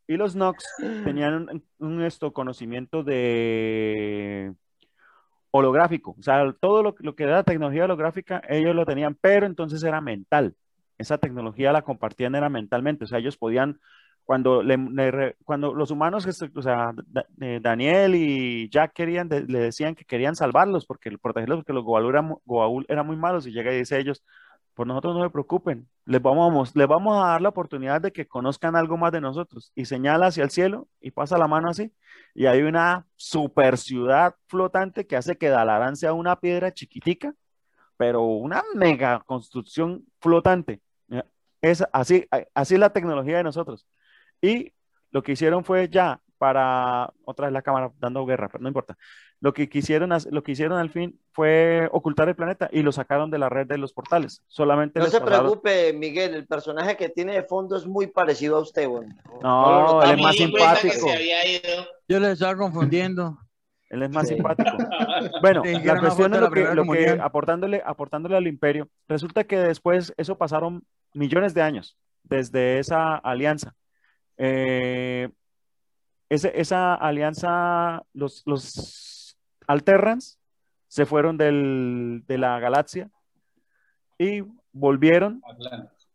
y los Nox tenían un, esto, conocimiento de holográfico, o sea, todo lo, lo que era tecnología holográfica, ellos lo tenían, pero entonces era mental. Esa tecnología la compartían era mentalmente, o sea, ellos podían cuando, le, cuando los humanos, o sea, eh, Daniel y Jack querían, le decían que querían salvarlos, porque protegerlos, porque los Goa'uld eran, eran, muy malos, y llega y dice ellos, por nosotros no se preocupen, les vamos, les vamos a dar la oportunidad de que conozcan algo más de nosotros, y señala hacia el cielo, y pasa la mano así, y hay una super ciudad flotante que hace que Dalarán sea una piedra chiquitica, pero una mega construcción flotante. Es así, así la tecnología de nosotros. Y lo que hicieron fue ya para, otra vez la cámara dando guerra, pero no importa. Lo que, quisieron, lo que hicieron al fin fue ocultar el planeta y lo sacaron de la red de los portales. Solamente no se preocupe, Miguel, el personaje que tiene de fondo es muy parecido a usted. Bueno. No, él es más simpático. Yo le estaba confundiendo. Él es más simpático. Bueno, la cuestión es lo que, lo que aportándole, aportándole al imperio, resulta que después eso pasaron millones de años desde esa alianza. Eh, esa alianza, los, los Alterrans se fueron de la galaxia y volvieron,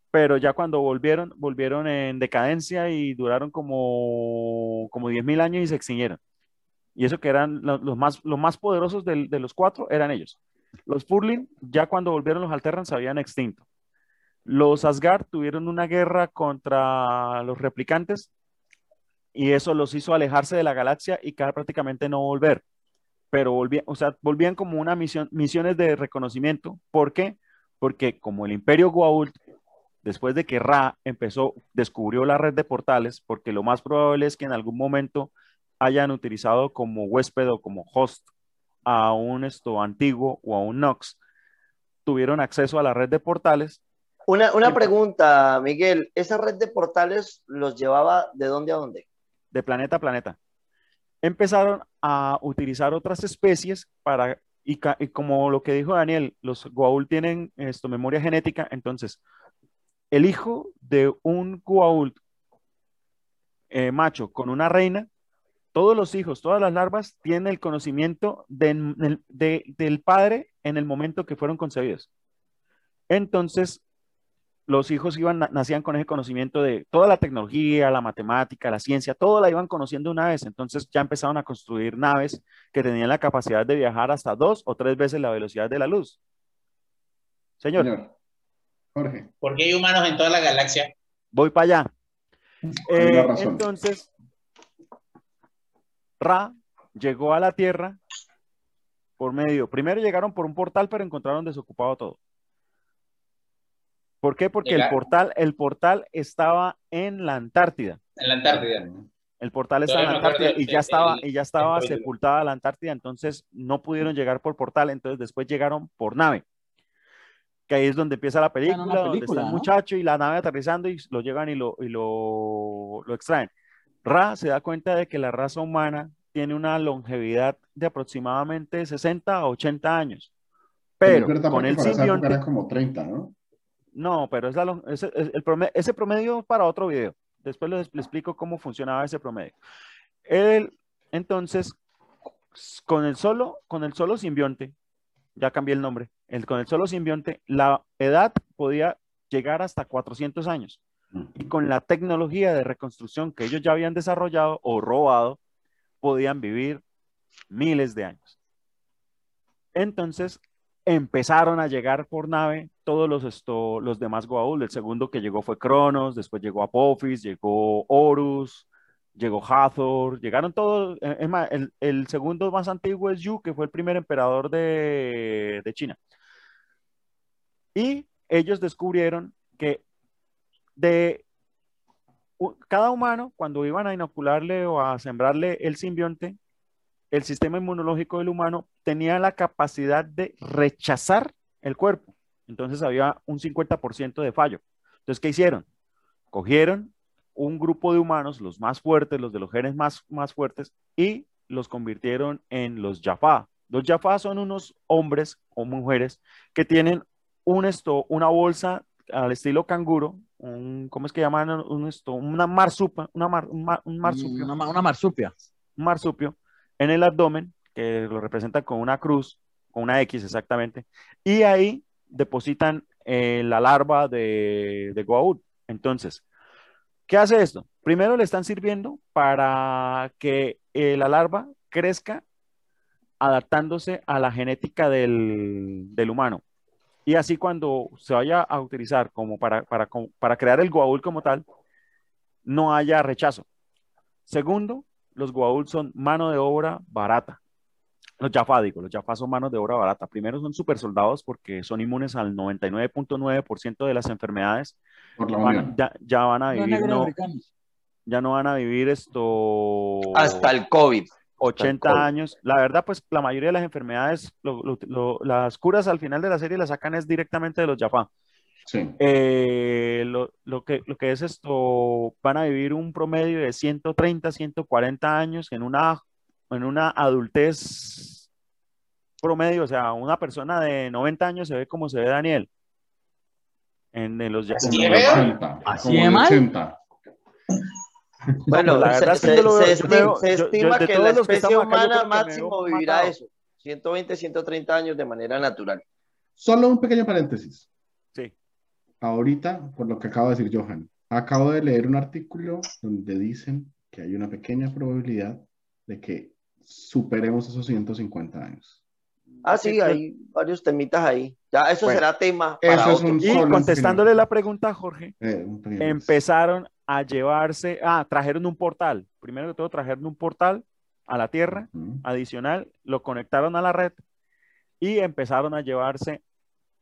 pero ya cuando volvieron, volvieron en decadencia y duraron como, como 10.000 años y se extinguieron. Y eso que eran los, más, los más poderosos de, de los cuatro eran ellos. Los Furlin, ya cuando volvieron los Alterrans, se habían extinto. Los Asgard tuvieron una guerra contra los replicantes y eso los hizo alejarse de la galaxia y cada prácticamente no volver. Pero volvían, o sea, volvían como una misión, misiones de reconocimiento. ¿Por qué? Porque como el Imperio Goa'uld después de que Ra empezó, descubrió la red de portales, porque lo más probable es que en algún momento hayan utilizado como huésped o como host a un esto antiguo o a un Nox, tuvieron acceso a la red de portales. Una, una pregunta, Miguel, ¿esa red de portales los llevaba de dónde a dónde? De planeta a planeta. Empezaron a utilizar otras especies para, y, como lo que dijo Daniel, los Goa'uld tienen esto, memoria genética, entonces el hijo de un Goa'uld eh, macho con una reina todos los hijos, todas las larvas tienen el conocimiento del padre en el momento que fueron concebidos. Entonces, los hijos iban, nacían con ese conocimiento de toda la tecnología, la matemática, la ciencia, todo la iban conociendo una vez. Entonces ya empezaron a construir naves que tenían la capacidad de viajar hasta dos o tres veces la velocidad de la luz. Señor. Jorge. ¿Por qué hay humanos en toda la galaxia? Voy para allá. Eh, entonces, Ra llegó a la Tierra por medio, primero llegaron por un portal, pero encontraron desocupado todo. ¿Por qué? Porque el portal, el portal estaba en la Antártida. En la Antártida. El portal estaba en la Antártida y ya estaba, y ya estaba sepultada la Antártida, entonces no pudieron llegar por portal, entonces después llegaron por nave. Que ahí es donde empieza la película, donde está el muchacho y la nave aterrizando y lo llevan y lo, y lo, lo extraen. Ra se da cuenta de que la raza humana tiene una longevidad de aproximadamente 60 a 80 años. Pero con el simbionte... Como 30, ¿no? No, pero es la, ese, el promedio, para otro video. Después les, explico cómo funcionaba ese promedio. Él, entonces, con el solo, con el solo simbionte, ya cambié el nombre, el, con el solo simbionte, la edad podía llegar hasta 400 años. Y con la tecnología de reconstrucción que ellos ya habían desarrollado o robado, podían vivir miles de años. Entonces empezaron a llegar por nave todos los, esto, los demás Goa'uld. El segundo que llegó fue Cronos, después llegó Apophis, llegó Horus, llegó Hathor, llegaron todos. El, el, segundo más antiguo es Yu, que fue el primer emperador de, de China. Y ellos descubrieron que de cada humano, cuando iban a inocularle o a sembrarle el simbionte, el sistema inmunológico del humano tenía la capacidad de rechazar el cuerpo. Entonces había un 50% de fallo. Entonces, ¿qué hicieron? Cogieron un grupo de humanos, los más fuertes, los de los genes más, más fuertes, y los convirtieron en los Jaffa. Los Jaffa son unos hombres o mujeres que tienen un esto, una bolsa al estilo canguro, un, ¿cómo es que llaman? Un, esto, una marsupa, una un, marsupio. Una, marsupia. Un marsupio en el abdomen, que lo representa con una cruz, con una X exactamente, y ahí depositan eh, la larva de, de Goa'uld. Entonces, ¿qué hace esto? Primero le están sirviendo para que eh, la larva crezca adaptándose a la genética del, del humano y así cuando se vaya a utilizar como para, para, para crear el Goa'uld como tal, no haya rechazo. Segundo, los Goa'uld son mano de obra barata. Los Jaffa, digo, los Jaffa son manos de obra barata. Primero son super soldados porque son inmunes al 99.9% de las enfermedades. ya, ya, van a vivir, no, ya no van a vivir esto... Hasta el COVID. 80 años. La verdad, pues la mayoría de las enfermedades, las curas al final de la serie las sacan es directamente de los Jaffa. Sí. Eh, lo, que, lo que es esto, van a vivir un promedio de 130, 140 años en una, en una adultez promedio, o sea, una persona de 90 años se ve como se ve Daniel. En, los Jaffa. ¿Así de mal? Bueno, la verdad se, se, estima, que la especie humana máximo vivirá eso, 120, 130 años de manera natural. Solo un pequeño paréntesis. Sí. Ahorita, por lo que acaba de decir Johan, acabo de leer un artículo donde dicen que hay una pequeña probabilidad de que superemos esos 150 años. Ah, sí, hay varios temitas ahí. Ya, eso será tema. Para eso y contestándole la pregunta a Jorge, eh, empezaron a llevarse, ah, trajeron un portal, primero que todo trajeron un portal a la Tierra adicional, lo conectaron a la red y empezaron a llevarse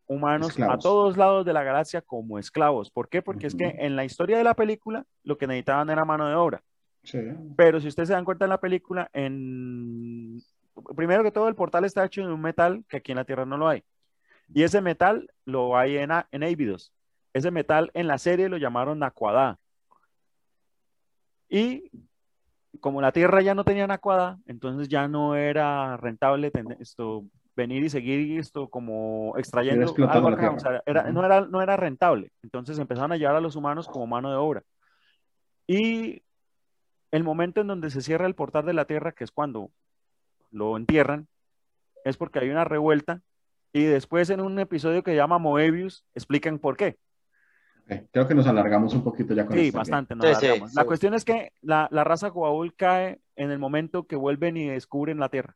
humanos a todos lados de la galaxia como esclavos. ¿Por qué? Porque es que en la historia de la película lo que necesitaban era mano de obra. Pero si ustedes se dan cuenta en la película, en... primero que todo el portal está hecho de un metal que aquí en la Tierra no lo hay. Y ese metal lo hay en, en Abydos. Ese metal en la serie lo llamaron Naquadá. Y como la Tierra ya no tenía Naquadá, entonces ya no era rentable esto, venir y seguir esto como extrayendo algo no, era, no era rentable. Entonces empezaron a llevar a los humanos como mano de obra. Y el momento en donde se cierra el portal de la Tierra, que es cuando lo entierran, es porque hay una revuelta y después en un episodio que llama Moebius explican por qué. creo que nos alargamos un poquito ya con Sí, bastante, nos alargamos. la cuestión es que la, la raza Goa'uld cae en el momento que vuelven y descubren la Tierra.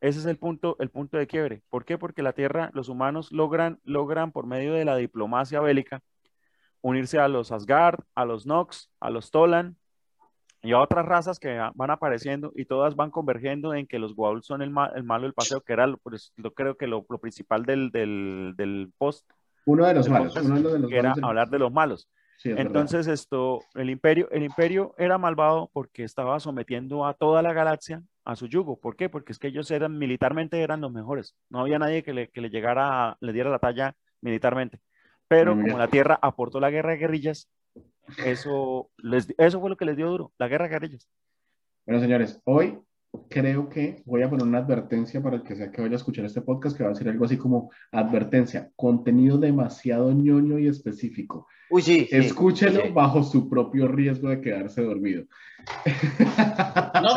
Ese es el punto, el punto de quiebre. ¿Por qué? Porque la Tierra, los humanos logran, logran por medio de la diplomacia bélica unirse a los Asgard, a los Nox, a los Tolan y a otras razas que van apareciendo y todas van convergiendo en que los Goa'uld son el, malo del paseo, que era, pues, yo creo que lo, principal del, del, post. Uno de los malos. uno de los que era hablar de los malos. Entonces esto, el imperio, el imperio era malvado porque estaba sometiendo a toda la galaxia a su yugo. ¿Por qué? Porque es que ellos eran militarmente eran los mejores. No había nadie que le, que le llegara, le diera la talla militarmente. Pero como la Tierra aportó la guerra de guerrillas, eso, les, eso fue lo que les dio duro, la guerra de guerrillas. Bueno, señores, hoy creo que voy a poner una advertencia para el que sea que vaya a escuchar este podcast, que va a ser algo así como advertencia, contenido demasiado ñoño y específico. Uy, sí. Escúchelo bajo su propio riesgo de quedarse dormido. No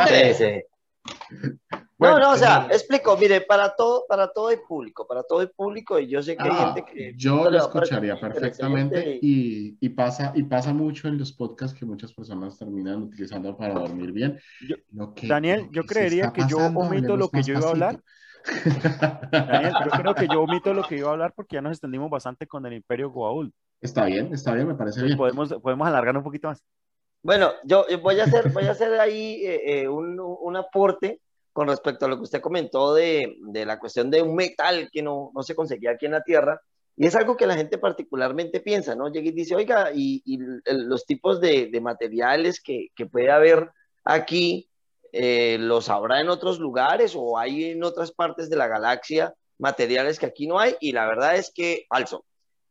no, no, o sea, explico, mire, para todo, para todo el público, para todo el público, y yo sé que hay ah, gente que... Yo lo escucharía perfectamente y, y, pasa, y pasa mucho en los podcasts que muchas personas terminan utilizando para dormir bien. Daniel, yo creería que yo omito lo que yo iba a hablar. Daniel, yo creo que yo omito lo que iba a hablar porque ya nos extendimos bastante con el Imperio Goa'uld. Está bien, está bien, me parece bien. Podemos, podemos alargar un poquito más. Bueno, yo voy a hacer, voy a hacer ahí eh, eh, un, un, aporte con respecto a lo que usted comentó de, de la cuestión de un metal que no, no, se conseguía aquí en la Tierra. Y es algo que la gente particularmente piensa, ¿no? Llega y dice, oiga, y, los tipos de, de materiales que, que, puede haber aquí, eh, ¿los habrá en otros lugares o hay en otras partes de la galaxia materiales que aquí no hay? Y la verdad es que falso.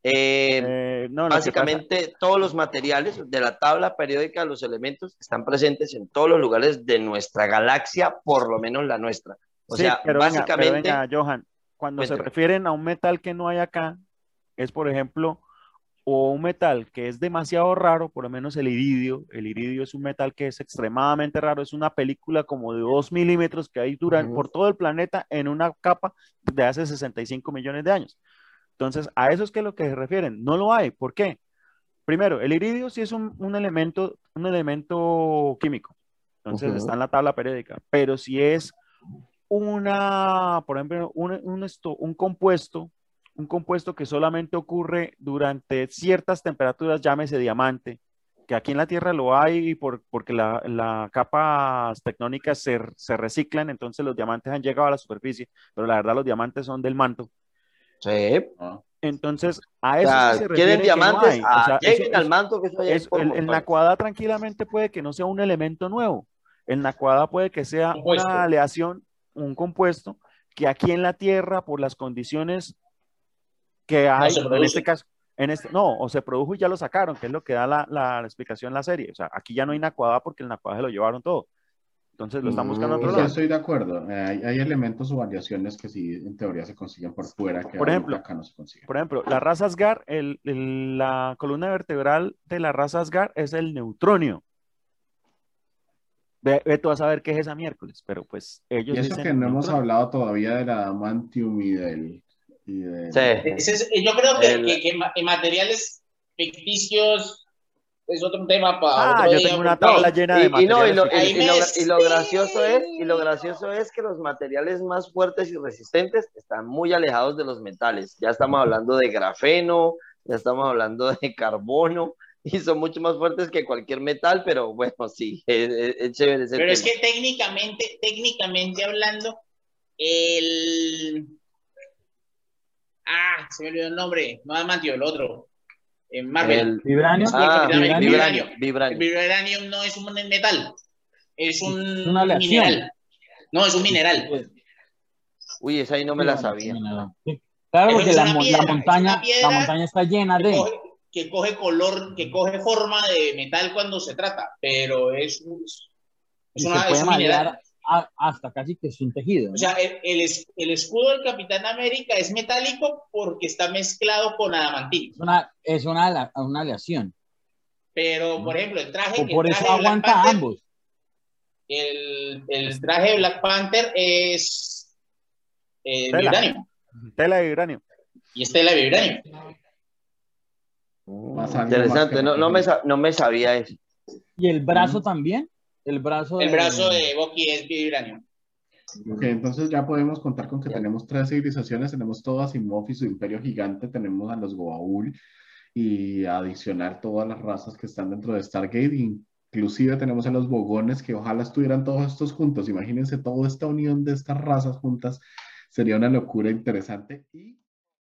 Eh, eh, básicamente todos los materiales de la tabla periódica los elementos están presentes en todos los lugares de nuestra galaxia, por lo menos la nuestra. O sea, básicamente... Johan, cuando se refieren a un metal que no hay acá, es por ejemplo, o un metal que es demasiado raro, por lo menos el iridio. El iridio es un metal que es extremadamente raro, es una película como de 2 milímetros que hay duran por todo el planeta en una capa de hace 65 millones de años. Entonces, a eso es que lo que se refieren. No lo hay. ¿Por qué? Primero, el iridio sí es un, elemento, un elemento químico. Entonces, está en la tabla periódica. Pero si es una, por ejemplo, un, esto, un compuesto, un compuesto que solamente ocurre durante ciertas temperaturas, llámese diamante, que aquí en la Tierra lo hay y por, porque las la capas tectónicas se, se, reciclan, entonces los diamantes han llegado a la superficie, pero la verdad los diamantes son del manto. Sí. Entonces, a eso se quieren diamantes, ah, al manto que el, Nacuada tranquilamente puede que no sea un elemento nuevo. El Nacuada puede que sea una aleación, un compuesto, que aquí en la Tierra, por las condiciones que hay, en este caso, en este, no, o se produjo y ya lo sacaron, que es lo que da la, la, explicación en la serie. O sea, aquí ya no hay Nacuada porque el Nacuada se lo llevaron todo. Entonces lo estamos buscando otro lado. estoy de acuerdo. Hay, elementos o variaciones que sí, en teoría, se consiguen por fuera, que por ejemplo, acá no se consiguen. Por ejemplo, la raza Asgard, el, la columna vertebral de la raza Asgard es el neutronio. Ve, tú vas a ver qué es esa miércoles, pero pues ellos. Y eso que no hemos hablado todavía de la adamantium y del. Y Sí. yo creo que, que, que materiales ficticios es otro tema para ah, yo tengo una tabla llena de materiales. Y, lo, gracioso es, y lo gracioso es que los materiales más fuertes y resistentes están muy alejados de los metales. Ya estamos hablando de grafeno, ya estamos hablando de carbono, y son mucho más fuertes que cualquier metal, pero bueno, sí, es, chévere Pero es que técnicamente, técnicamente hablando, el Ah, se me olvidó el nombre. No Adamantio, el otro. En Marvel. El Vibranium. Ah, Vibranium. Vibranium. Vibranium no es un metal. Es un mineral. No, es un mineral. Uy, esa ahí no me la sabía. Claro, porque la, montaña, la montaña está llena de... que coge color, que coge forma de metal cuando se trata, pero es, es, una, es un mineral. Hasta casi que es un tejido. O sea, el, el, escudo del Capitán América es metálico porque está mezclado con adamantino. Es una, es una, una aleación. Pero, por ejemplo, el traje... por eso aguanta ambos. El, el, traje de Black Panther es eh. Tela de vibranio. Y es tela de vibranio. interesante, no, no, me, no me sabía eso. ¿Y el brazo también? El brazo, el brazo de Bucky es vibranio. Ok, entonces ya podemos contar con que tenemos tres civilizaciones, tenemos todas Asimov y su imperio gigante, tenemos a los Goa'uld y adicionar todas las razas que están dentro de Stargate, inclusive tenemos a los Bogones que ojalá estuvieran todos estos juntos, imagínense toda esta unión de estas razas juntas sería una locura interesante. Y